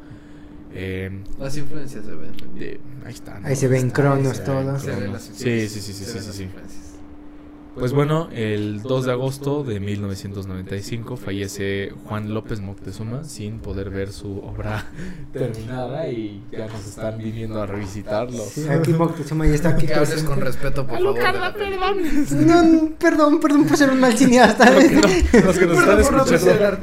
Eh, Las influencias se ven. de- ahí está. ¿no? Ahí se ven cronos todo. Se ven cronos. las Sí, influencias. sí, sí, sí, sí, sí. Pues bueno, el 2 de agosto de 1995 fallece Juan López Moctezuma sin poder ver su obra terminada y ya nos están viniendo a revisitarlo. Sí, aquí Moctezuma ya está aquí. Que hables con respeto, por favor. la Alucarda, película. perdón. No, perdón, perdón por ser un mal cineasta. Los que, no- los que nos están escuchando,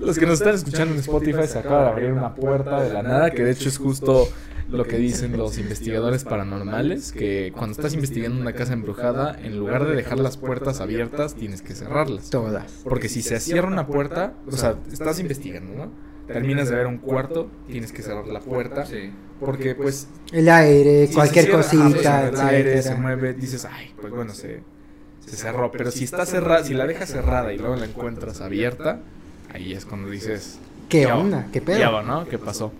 los que nos están escuchando en Spotify se acaba de abrir una puerta de la nada, que de hecho es justo lo que dicen los investigadores paranormales, que cuando estás investigando una casa embrujada, en lugar de dejar las puertas abiertas, tienes que cerrarlas. Todas. Porque si se cierra una puerta, o sea, estás investigando, ¿no? Terminas de ver un cuarto, tienes que cerrar la puerta. Porque, pues. El aire, si cualquier cierra, cosita, el aire se mueve, dices, ay, pues bueno, se, se cerró. Pero si está cerrada, si la dejas cerrada y luego la encuentras abierta, ahí es cuando dices. ¿Qué onda? ¿Qué pedo? ¿Qué pasó?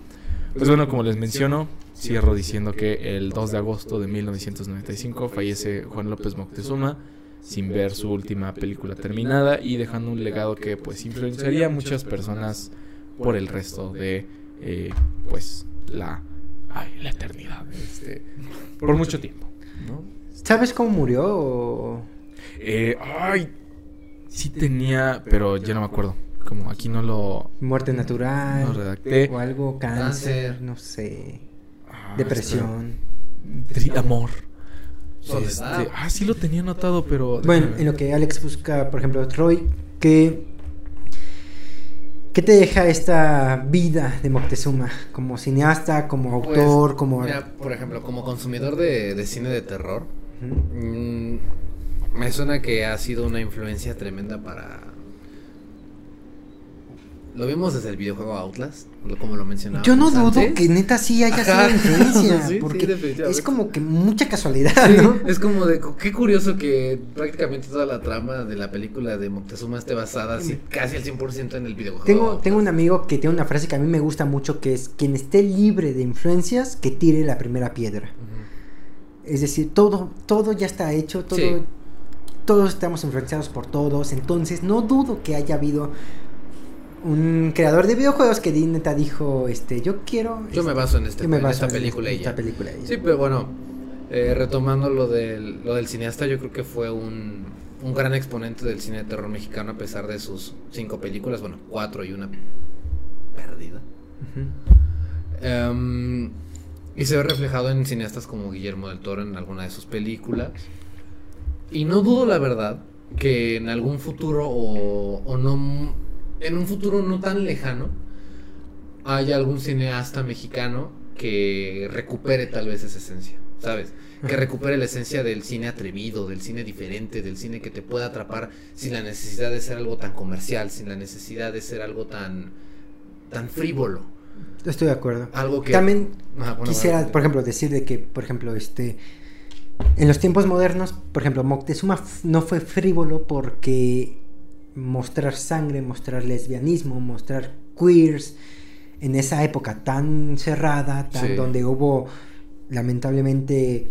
Pues bueno, como les menciono, cierro diciendo que el 2 de agosto de 1995 fallece Juan López Moctezuma sin ver su última película terminada y dejando un legado que pues influenciaría a muchas personas por el resto de eh, pues la ay, la eternidad este, por mucho tiempo ¿no? ¿Sabes cómo murió? Eh, ay sí tenía pero ya no me acuerdo como aquí no lo Muerte natural. no redacté O algo, cáncer, Cáncer. no sé. Ah, Depresión. amor. Este, ah, sí lo tenía anotado, pero... Bueno, en lo que Alex busca, por ejemplo, Troy, ¿qué, ¿qué te deja esta vida de Moctezuma? Como cineasta, como Pues, autor, como... Mira, por ejemplo, como consumidor de, de cine de terror, mm, me suena que ha sido una influencia tremenda para... Lo vimos desde el videojuego Outlast, como lo mencionaba. Yo no dudo que neta sí haya Ajá. sido influencia, Sí, sí, porque definitivamente. es como que mucha casualidad, Sí, ¿no? es como de qué curioso que prácticamente toda la trama de la película de Moctezuma esté basada así, casi al 100% en el videojuego. Tengo, tengo un amigo que tiene una frase que a mí me gusta mucho, que es, quien esté libre de influencias, que tire la primera piedra. Es decir, todo, todo ya está hecho, todo, Sí. todos estamos influenciados por todos, entonces no dudo que haya habido un creador de videojuegos que neta dijo, este, yo quiero... Yo me baso en, este, me en esta en película y esta película. Sí, pero bueno, eh, retomando lo del, lo del cineasta, yo creo que fue un, un gran exponente del cine de terror mexicano a pesar de sus cinco películas, bueno, cuatro y una perdida. Em, y se ve reflejado en cineastas como Guillermo del Toro en alguna de sus películas. Y no dudo, la verdad, que en algún futuro o, o no. En un futuro no tan lejano, haya algún cineasta mexicano que recupere tal vez esa esencia, ¿sabes? Que recupere la esencia del cine atrevido, del cine diferente, del cine que te pueda atrapar sin la necesidad de ser algo tan comercial, sin la necesidad de ser algo tan, tan frívolo. Estoy de acuerdo. Algo que... También bueno, quisiera, bueno. por ejemplo, decir de que, por ejemplo, este... En los tiempos modernos, por ejemplo, Moctezuma no fue frívolo porque mostrar sangre, mostrar lesbianismo, mostrar queers en esa época tan cerrada, tan Sí. donde hubo lamentablemente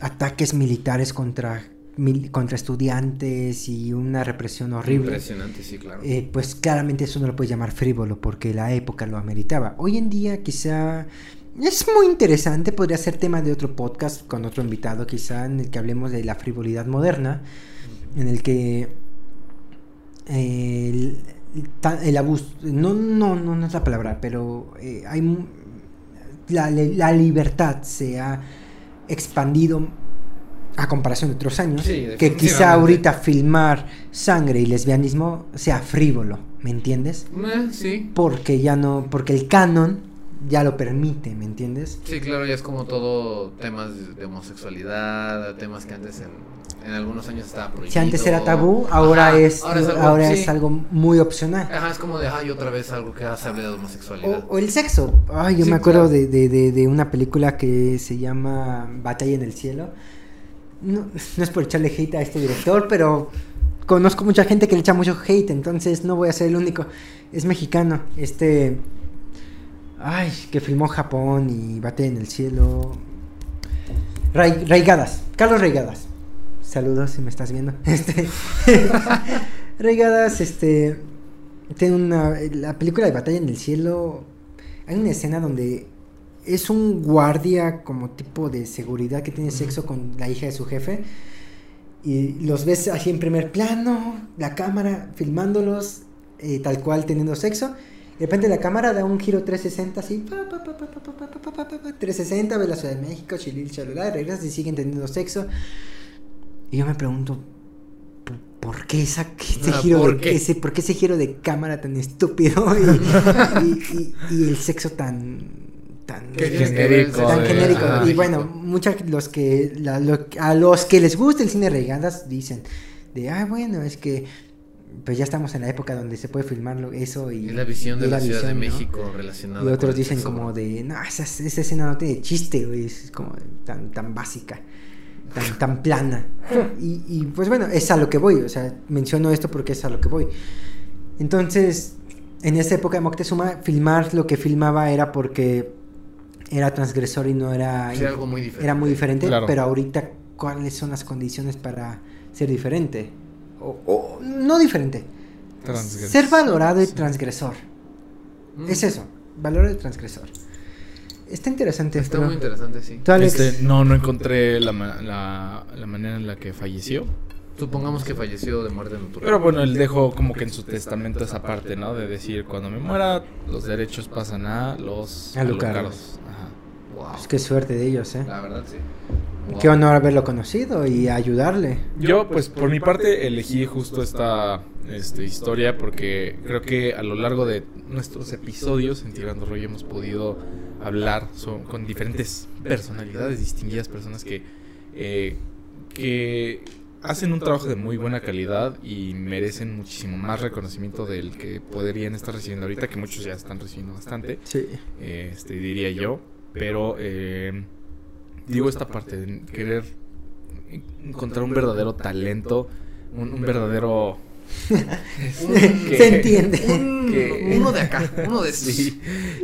ataques militares contra mil- contra estudiantes y una represión horrible. Impresionante, sí, claro. Eh, pues claramente eso no lo puedes llamar frívolo porque la época lo ameritaba. Hoy en día quizá es muy interesante, podría ser tema de otro podcast con otro invitado quizá en el que hablemos de la frivolidad moderna, en el que eh, el, el abuso, no, no, no, no es la palabra, pero eh, hay la, la libertad se ha expandido a comparación de otros años, Sí, que quizá ahorita filmar sangre y lesbianismo sea frívolo, ¿me entiendes? Eh, sí, Porque ya no, porque el canon ya lo permite, ¿me entiendes? sí, claro, ya es como todo temas de- homosexualidad, temas que antes en, en algunos años estaba prohibido. Si antes era tabú, ahora Ajá, es ahora es algo, ahora sí. es algo muy opcional. Ajá, es como de, ay, otra vez algo que se hable de homosexualidad. O, o el sexo. Ay, yo Sí, me acuerdo claro. de, de, de, de una película que se llama Batalla en el Cielo. No, no es por echarle hate a este director, pero conozco mucha gente que le echa mucho hate, entonces no voy a ser el único. Es mexicano. Este. Ay, que filmó Japón y Batalla en el Cielo. Ray- Raigadas. Carlos Raigadas. Saludos si me estás viendo. Este. Raigadas, este. Tiene una. La película de Batalla en el Cielo. Hay una escena donde es un guardia como tipo de seguridad que tiene sexo con la hija de su jefe. Y los ves así en primer plano, la cámara filmándolos eh, tal cual teniendo sexo. De repente la cámara da un giro 360 así, 360, ve la Ciudad de México, Chilil, Chalulá, regresas y siguen teniendo sexo. Y yo me pregunto, ¿por qué, esa, ese, giro ¿por de, qué? ¿por qué ese giro de cámara tan estúpido y, el sexo tan tan genérico, tan genérico. Y bueno muchos los que a los que les gusta el cine de regandas dicen de ah bueno es que pues ya estamos en la época donde se puede filmar lo- eso y Es la visión y de la, Ciudad de visión, ¿no? México relacionada Y otros dicen como de no esa, esa escena no tiene chiste güey es como tan tan básica tan tan plana y, y, pues bueno es a lo que voy o sea menciono esto porque es a lo que voy entonces en esa época de Moctezuma filmar lo que filmaba era porque era transgresor y no era Sí, algo muy diferente. era muy diferente, Claro. pero ahorita cuáles son las condiciones para ser diferente o, o no diferente, Transgres- ser valorado y Sí. transgresor. Mm. Es eso, valorado y transgresor. Está interesante. Está muy interesante, sí. ¿Tú, Alex? Este, no, no encontré la, la, la manera en la que falleció. Supongamos que falleció de muerte natural. Pero bueno, él dejó como que en su testamento esa parte, ¿no? De decir, cuando me muera, los derechos pasan a los A Lucaros. Lucaros. Ajá. Wow. Pues qué suerte de ellos, ¿eh? La verdad, sí. Qué honor haberlo conocido y ayudarle. Yo, pues, por mi parte, elegí justo esta este, historia porque creo que a lo largo de nuestros episodios en Tirando Rollo hemos podido hablar con diferentes personalidades, distinguidas personas que, eh, que hacen un trabajo de muy buena calidad y merecen muchísimo más reconocimiento del que podrían estar recibiendo ahorita, que muchos ya están recibiendo bastante Sí. eh, este, diría yo. Pero eh, digo esta parte de querer en- encontrar un verdadero talento, un, un verdadero... que- Se entiende. Un- Que- Uno de acá, uno de estos. Sí,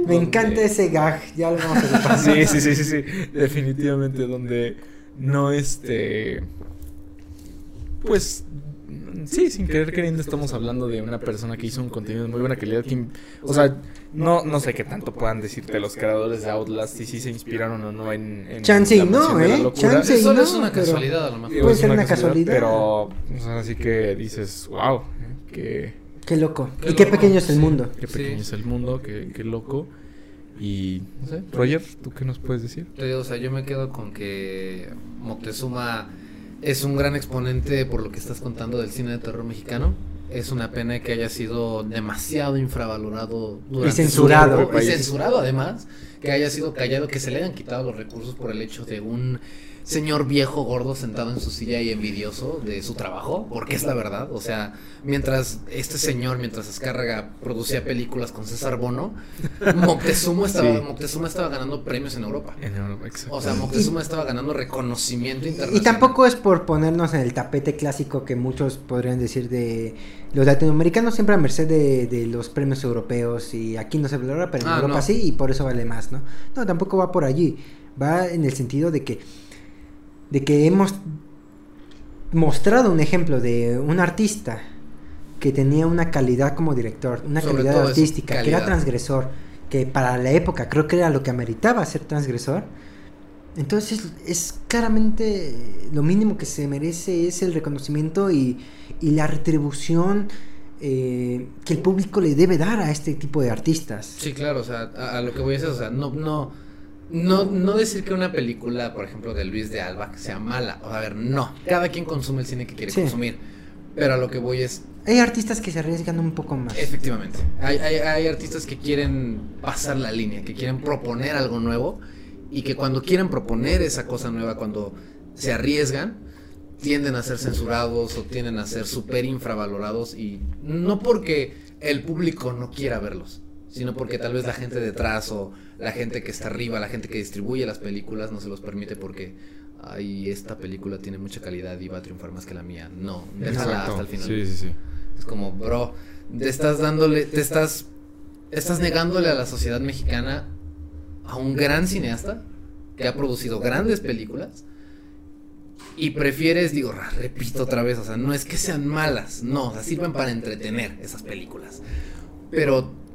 Me donde- encanta ese gag, ya lo vamos a repasar. Sí, sí, sí, sí, sí, definitivamente donde no este pues sí, sin querer queriendo estamos hablando de una persona que hizo un contenido de muy buena calidad que, o sea, no no sé qué tanto puedan decirte los creadores de Outlast y si se inspiraron o no en, en Chance no, ¿eh? Chance y Solo no, es una pero- casualidad a lo mejor. Puede ser una casualidad. Pero o sea, así que dices, wow, que Qué loco. Qué y qué loco, pequeño es el sí. mundo. qué Sí. pequeño es el mundo, qué, qué loco. Y no sé, Roger, ¿tú qué nos puedes decir? O sea, yo me quedo con que Moctezuma es un gran exponente por lo que estás contando del cine de terror mexicano. Es una pena que haya sido demasiado infravalorado durante su censurado. tiempo, y censurado además, que haya sido callado, que se le hayan quitado los recursos por el hecho de un señor viejo gordo sentado en su silla y envidioso de su trabajo, porque es la verdad, o sea, mientras este señor, mientras Azcárraga producía películas con César Bono, Moctezuma estaba, Sí. Moctezuma estaba ganando premios en Europa. En Europa, exacto. O sea, Moctezuma estaba ganando reconocimiento internacional. Y tampoco es por ponernos en el tapete clásico que muchos podrían decir de los latinoamericanos siempre a merced de, de los premios europeos y aquí no se valora, pero en Ah, Europa no. sí y por eso vale más, ¿no? No, tampoco va por allí. Va en el sentido de que de que hemos mostrado un ejemplo de un artista que tenía una calidad como director, una Sobre calidad artística, que era transgresor, que para la época creo que era lo que ameritaba ser transgresor. Entonces es claramente lo mínimo que se merece es el reconocimiento y, y la retribución eh, que el público le debe dar a este tipo de artistas. Sí, claro, o sea, a, a lo que voy a decir, o sea, no, no, no, no decir que una película, por ejemplo, de Luis de Alba, que sea mala. O sea, a ver, no. Cada quien consume el cine que quiere Sí. consumir. Pero a lo que voy es, Hay artistas que se arriesgan un poco más. efectivamente, hay, hay, hay artistas que quieren pasar la línea, que quieren proponer algo nuevo y que cuando quieren proponer esa cosa nueva, cuando se arriesgan, tienden a ser censurados o tienden a ser súper infravalorados y no porque el público no quiera verlos, sino porque tal vez la gente detrás o la gente que está arriba, la gente que distribuye las películas no se los permite porque ay, esta película tiene mucha calidad y va a triunfar más que la mía. No, déjala hasta el final. Sí, sí, sí. Es como, bro, te estás dándole, te estás, estás negándole a la sociedad mexicana a un gran cineasta que ha producido grandes películas y prefieres, digo, repito otra vez, o sea, no es que sean malas, no, o sea, sirven para entretener esas películas, pero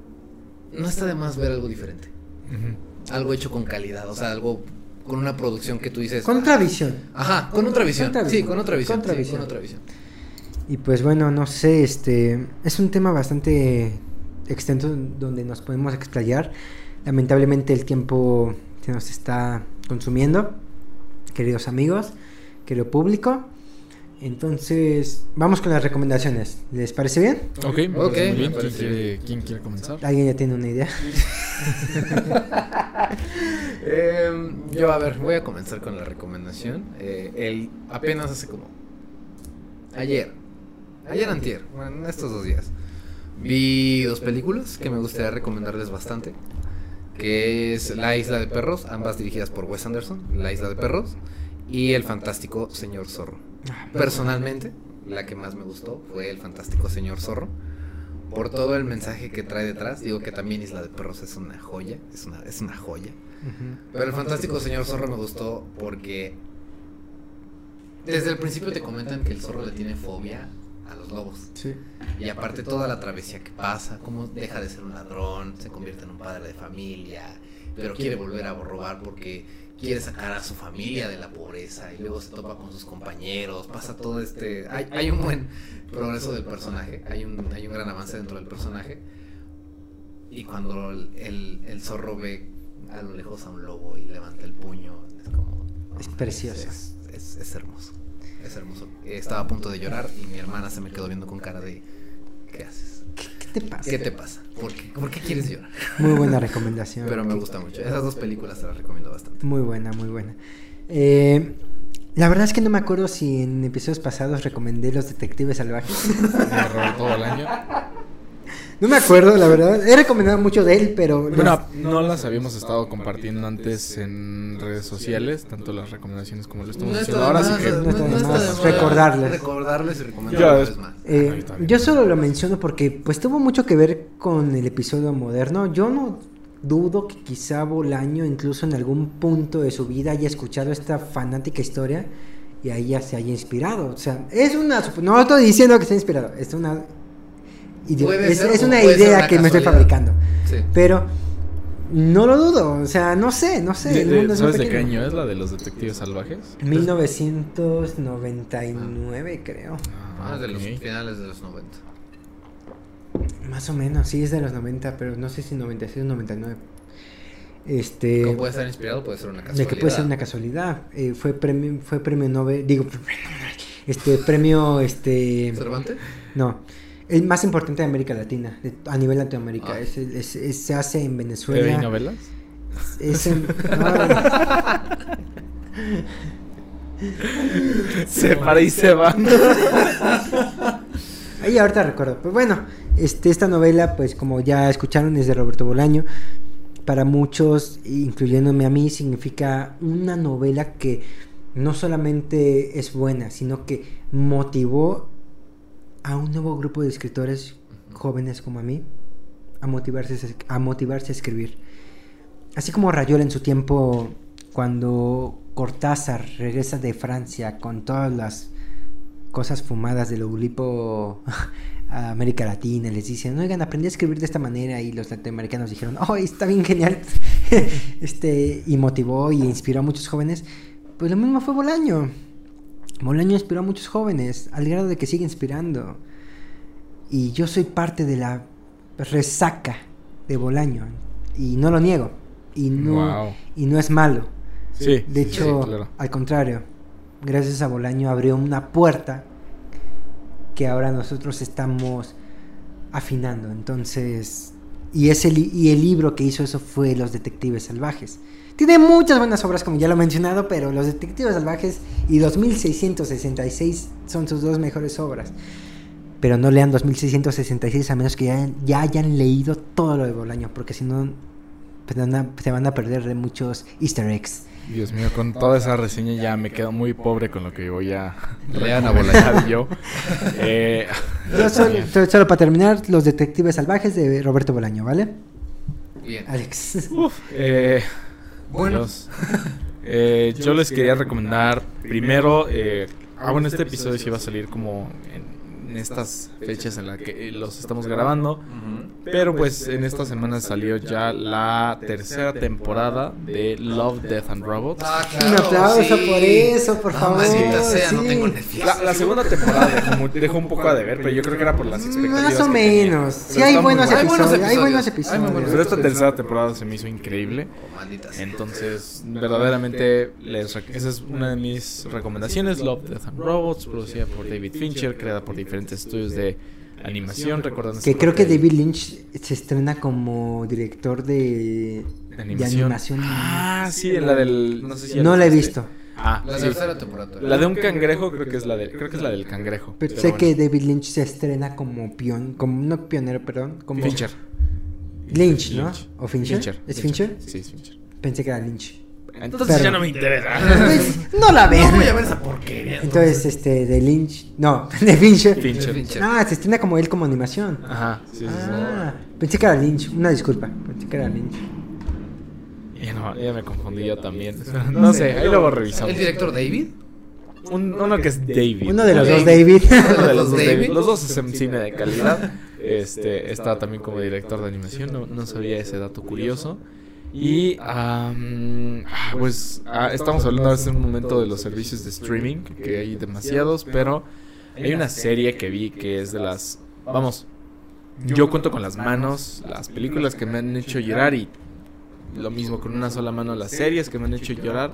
no está de más ver algo diferente, algo hecho con calidad, o sea, algo con una producción que tú dices, Con otra visión. ajá, con otra visión, sí, con otra visión, Con otra sí, con otra visión. Y pues bueno, no sé, este es un tema bastante extenso donde nos podemos explayar. Lamentablemente el tiempo se nos está consumiendo, queridos amigos, querido público. Entonces, vamos con las recomendaciones. ¿Les parece bien? Ok, Ok, parece muy me bien. ¿Quién quiere, quién quiere comenzar? ¿Alguien ya tiene una idea? Em, yo, a ver, voy a comenzar con la recomendación. Eh, el, apenas hace como. Ayer. Ayer antier. Bueno, en estos dos días. Vi dos películas que me gustaría recomendarles bastante. Que es La Isla de Perros, ambas dirigidas por Wes Anderson. La Isla de Perros. Y El Fantástico Señor Zorro. Personalmente, la que más me gustó fue El Fantástico Señor Zorro. Por todo el mensaje que trae detrás. Digo que también Isla de Perros es una joya. Es una, es una joya. Pero el fantástico señor zorro me gustó porque desde el principio te comentan que el zorro le tiene fobia a los lobos. Sí. Y aparte toda la travesía que pasa, cómo deja de ser un ladrón, se convierte en un padre de familia, pero quiere volver a robar porque quiere sacar a su familia de la pobreza y luego se topa con sus compañeros, pasa todo este... Hay, hay un buen progreso del personaje, hay un, hay un gran avance dentro del personaje. Y cuando el, el- el zorro ve a lo lejos a un lobo y levanta el puño, es como... Es preciosa. Es, es- es hermoso. Es hermoso. Estaba a punto de llorar y mi hermana se me quedó viendo con cara de ¿qué haces? ¿Qué te pasa? ¿Qué te pasa? ¿Por qué, ¿Por qué quieres llorar? Muy buena recomendación. Pero me gusta mucho. Esas dos películas te las recomiendo bastante. Muy buena, muy buena. Eh, la verdad es que no me acuerdo si en episodios pasados recomendé Los Detectives Salvajes. Me robó todo el año. No me acuerdo, la verdad. He recomendado mucho de él, pero... Bueno, no las habíamos estado compartiendo antes en redes sociales, tanto las recomendaciones como lo estamos No haciendo ahora, así que no no recordarles. Recordarles y recomendar Ya, una es- vez más. Eh, yo solo lo menciono porque pues tuvo mucho que ver con el episodio moderno. Yo no dudo que quizá Bolaño incluso en algún punto de su vida haya escuchado esta fanática historia y ahí ya se haya inspirado. O sea, es una... No estoy diciendo que esté inspirado, es una... Puede es, ser, es una puede ser idea una que me estoy casualidad. fabricando. Sí. Pero no lo dudo, o sea, no sé, no sé. De- el de- mundo es ¿Sabes de qué año es la de los detectives salvajes? 1999 creo. Ah, de los finales de los 90. Más o menos, sí, es de los 90, pero no sé si 96 o 99. Este. Como puede estar inspirado, puede ser una de casualidad. que puede ser una casualidad. Eh, fue premio, fue premio Nobel, digo, este premio, este, ¿Cervantes? no, el más importante de América Latina, de- a nivel Latinoamérica. Ah. Es, es- es- se hace en ¿TV y Venezuela. novelas? Es en- no, Se para y se va. Ahí ahorita recuerdo. Pues bueno, este, esta novela, pues como ya escucharon, es de Roberto Bolaño. Para muchos, incluyéndome a mí, significa una novela que no solamente es buena, sino que motivó a un nuevo grupo de escritores jóvenes como a mí a motivarse, a motivarse a escribir. Así como Rayuela en su tiempo, cuando Cortázar regresa de Francia con todas las cosas fumadas del Oulipo a América Latina, les dicen, oigan, aprendí a escribir de esta manera y los latinoamericanos dijeron, oh, está bien genial, este, y motivó y inspiró a muchos jóvenes, pues lo mismo fue Bolaño. Bolaño inspiró a muchos jóvenes, al grado de que sigue inspirando. Y yo soy parte de la resaca de Bolaño, y no lo niego, y no, Wow. y no es malo. Sí. De sí, hecho, sí, claro. al contrario, gracias a Bolaño abrió una puerta que ahora nosotros estamos afinando. Entonces, y, ese li- y el libro que hizo eso fue Los Detectives Salvajes. Tiene muchas buenas obras, como ya lo he mencionado, pero Los Detectives Salvajes y 2666 son sus dos mejores obras. Pero no lean 2666 a menos que ya, ya hayan leído todo lo de Bolaño, porque si no, pues van a- se van a perder de muchos easter eggs. Dios mío, con toda esa reseña ya me quedo muy pobre con lo que voy a Lean a recomendar yo. Eh, Yo solo, para terminar, Los Detectives Salvajes de Roberto Bolaño, ¿vale? Bien. Alex. eh, Bueno. Dios. Eh, yo les quería recomendar primero, eh, ah bueno, este episodio sí va a salir como en, en estas fechas en las que los estamos grabando, pero pues en esta semana salió ya la tercera temporada de Love, Death and Robots. Ah, Un claro, aplauso sí. por eso, por favor. sea, no tengo. La, la segunda temporada dejó, un poco a deber, pero yo creo que era por las expectativas. Más o menos. Sí, hay buenos, buena. Hay buenos episodios, Hay buenos episodios. Hay buenos Pero esta tercera temporada se me hizo increíble. Oh. Entonces, verdaderamente, les esa es una de mis recomendaciones. Love, Death and Robots, producida por David Fincher, creada por diferentes estudios de animación. Recordando Que creo que David Lynch se estrena como director de, de de animación. animación. Ah, sí, la del. No sé si no la he visto. Ah, La sí. temporada. La de un cangrejo creo que es la de, creo que es la del cangrejo. Pero Pero sé bueno. que David Lynch se estrena como pion, como no pionero, perdón, como Fincher. Lynch, ¿no? ¿O Fincher? Fincher. ¿Es Fincher? Sí, es Fincher. Pensé que era Lynch. Entonces Pero- ya no me interesa. Pues, no la vean. No voy a ver esa porquería. Entonces, este, de Lynch, no, de Fincher. Fincher. Fincher. Ah, se estrena como él como animación. Ajá, sí, sí, sí. Ah, pensé que era Lynch, una disculpa, pensé que era Lynch. Ya, no, ya me confundí yo también. No sé, ahí luego revisamos. ¿El director David? Un- uno que es David. Uno de los dos, David. Uno de los dos David. Los dos hacen cine de calidad. Este, está también como director de animación. No, no sabía ese dato curioso. Y am, ah, pues ah, estamos hablando hace un momento de los servicios de streaming, que hay demasiados, pero hay una serie que vi que es de las, vamos, yo cuento con las manos las películas que me han hecho llorar y lo mismo con una sola mano las series que me han hecho llorar.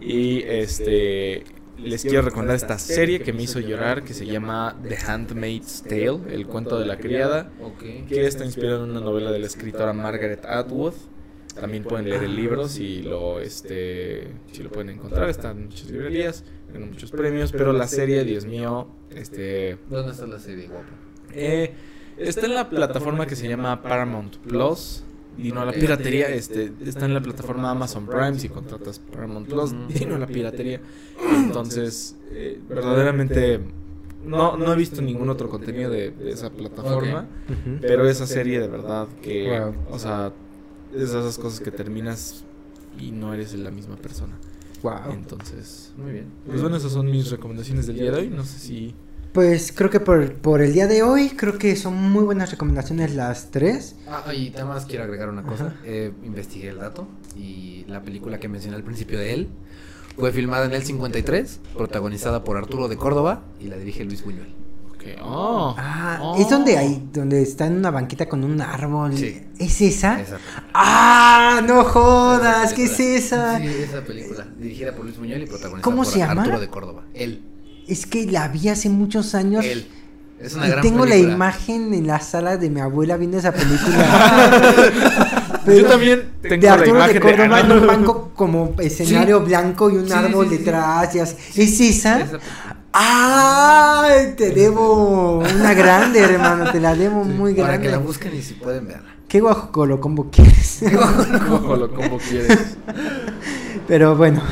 Y este les quiero recomendar esta serie que me hizo llorar que se llama The Handmaid's Tale, el cuento de la criada, que está inspirado en una novela de la escritora Margaret Atwood. También pueden leer el libro si lo este si lo pueden encontrar, está en muchas librerías, en muchos premios, pero la serie, Dios mío, este ¿Dónde está la serie, guapo? eh, está en la plataforma que se llama Paramount Plus. Y no a la piratería, este, está en la plataforma Amazon Prime si contratas Paramount Plus, y no a la piratería. Entonces, eh, verdaderamente no, no he visto ningún otro contenido de, de esa plataforma, pero esa serie de verdad que, Wow. o sea, es de esas cosas que terminas y no eres la misma persona. Wow. Entonces, Muy bien. pues bueno, esas son mis recomendaciones del día de hoy. No sé si Pues creo que por, por el día de hoy, creo que son muy buenas recomendaciones las tres. Ah, y nada más quiero agregar una cosa. Eh, investigué el dato y la película que mencioné al principio de él fue filmada en el 53, protagonizada por Arturo de Córdoba y la dirige Luis Buñuel. Oh, Ah, oh. es donde hay, donde está en una banquita con un árbol. Sí. ¿Es esa? Esa, Ah, no jodas, ¿qué es esa? Sí, esa película, dirigida por Luis Buñuel y protagonizada ¿Cómo por se llama? Arturo de Córdoba. Él, Es que la vi hace muchos años. él. Es una y gran tengo la imagen en la sala de mi abuela viendo esa película. Yo también tengo de la Arturo imagen de Córdoba en un banco como escenario blanco y un Sí, árbol sí, sí. detrás. y así. ¿Es esa? Esa película. ¡Ay! Te debo una grande, hermano. Te la debo muy Para que la grande. busquen y si pueden verla. ¿Qué guajolocombo quieres? Cójalo como quieres. Pero bueno,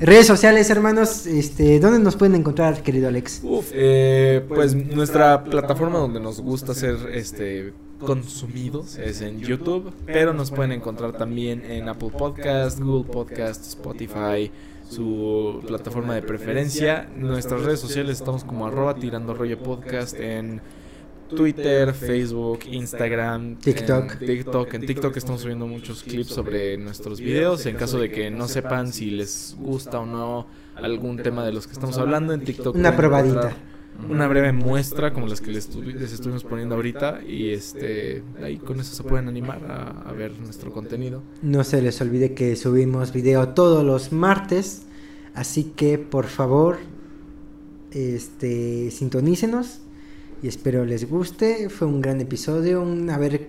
redes sociales, hermanos, este, ¿dónde nos pueden encontrar, querido Alex? Uf, eh, pues nuestra plataforma donde nos gusta ser este consumidos es en YouTube, pero nos pueden encontrar también en Apple Podcast, Google Podcast, Spotify, su plataforma de preferencia. Nuestras redes sociales estamos como arroba tirando rollo podcast en Twitter, Facebook, Instagram, TikTok. En TikTok. En TikTok estamos subiendo muchos clips sobre nuestros videos. En caso de que no sepan si les gusta o no algún tema de los que estamos hablando, en TikTok. Una probadita. Una breve muestra como las que les, estu- les estuvimos poniendo ahorita. Y este ahí con eso se pueden animar a, a ver nuestro contenido. No se les olvide que subimos video todos los martes, así que por favor, este, sintonícenos y espero les guste. Fue un gran episodio, un haber,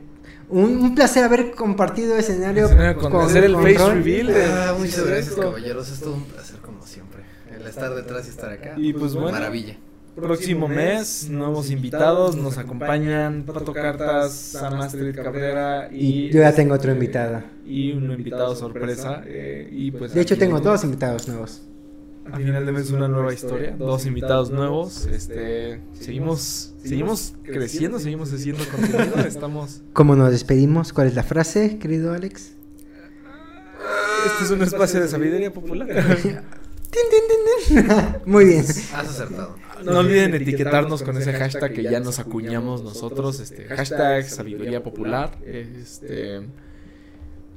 un, un placer haber compartido escenario, Escenario con- hacer el face reveal de- Ah, muchas gracias, caballeros. Es todo un placer, como siempre. El estar detrás y estar acá. Y pues bueno. Maravilla. Próximo mes, nuevos invitados, nos acompañan Pato Cartas, Sam Astrid Cabrera y... Yo ya tengo otro invitado. Y un invitado sorpresa. eh, y pues De hecho tengo dos invitados nuevos. A final de mes una nueva historia, dos invitados nuevos, este, seguimos, seguimos creciendo, seguimos haciendo contenido, estamos... ¿Cómo nos despedimos? ¿Cuál es la frase, querido Alex? Este es un espacio de sabiduría popular. Muy bien. Has acertado. No olviden etiquetarnos con ese hashtag que ya nos acuñamos nosotros, este, hashtag sabiduría popular, este...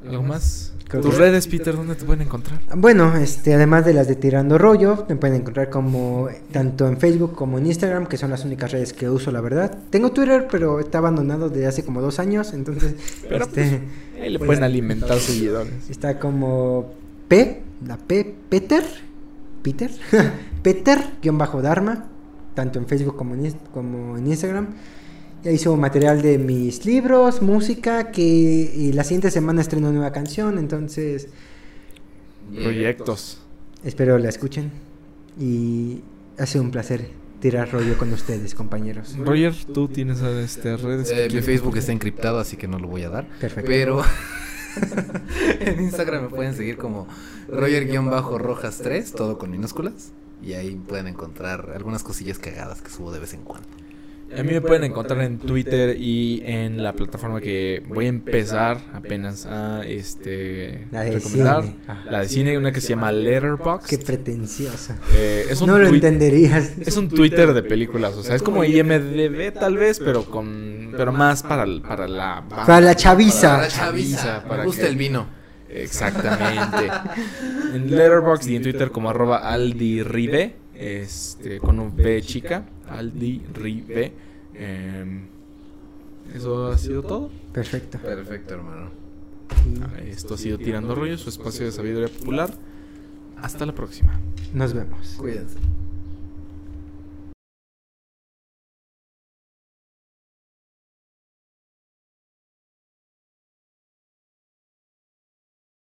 ¿Algo más? Creo ¿Tus redes, Peter, dónde te pueden encontrar? Bueno, este, además de las de Tirando Rollo, me pueden encontrar como tanto en Facebook como en Instagram, que son las únicas redes que uso, la verdad. Tengo Twitter, pero está abandonado desde hace como dos años, entonces Pero, este, Ahí le pues, pueden alimentar seguidores. está como P, la P, Peter, Peter, Peter, guion bajo Dharma, tanto en Facebook como en, como en Instagram. Ya hizo material de mis libros, música, que y la siguiente semana estreno nueva canción, entonces Proyectos. Espero la escuchen y ha sido un placer tirar rollo con ustedes, compañeros. Roger, tú tienes este, redes. Eh, mi Facebook está encriptado, así que no lo voy a dar. Perfecto. Pero en Instagram me pueden seguir como Roger-Rojas3, todo con minúsculas. Y ahí pueden encontrar algunas cosillas cagadas que subo de vez en cuando. A mí me pueden encontrar en Twitter y en la plataforma que voy a empezar apenas a este La de recomendar. cine. Ah. La de cine, una que se llama Letterboxd. Qué pretencioso. Eh, es un No lo entenderías. Es un Twitter de películas, o sea, es como IMDb tal vez, pero con pero más para, el- para la Para la chaviza. Para la chaviza, para me gusta que- el vino. Exactamente. en Letterboxd y en Twitter como arroba aldirribe, este, con un V chica, aldirribe. Em, eso ha sido todo. Perfecto. Perfecto, hermano. Esto ha sido Tirando Rollo, su espacio de sabiduría popular. Hasta la próxima. Nos vemos. Cuídense.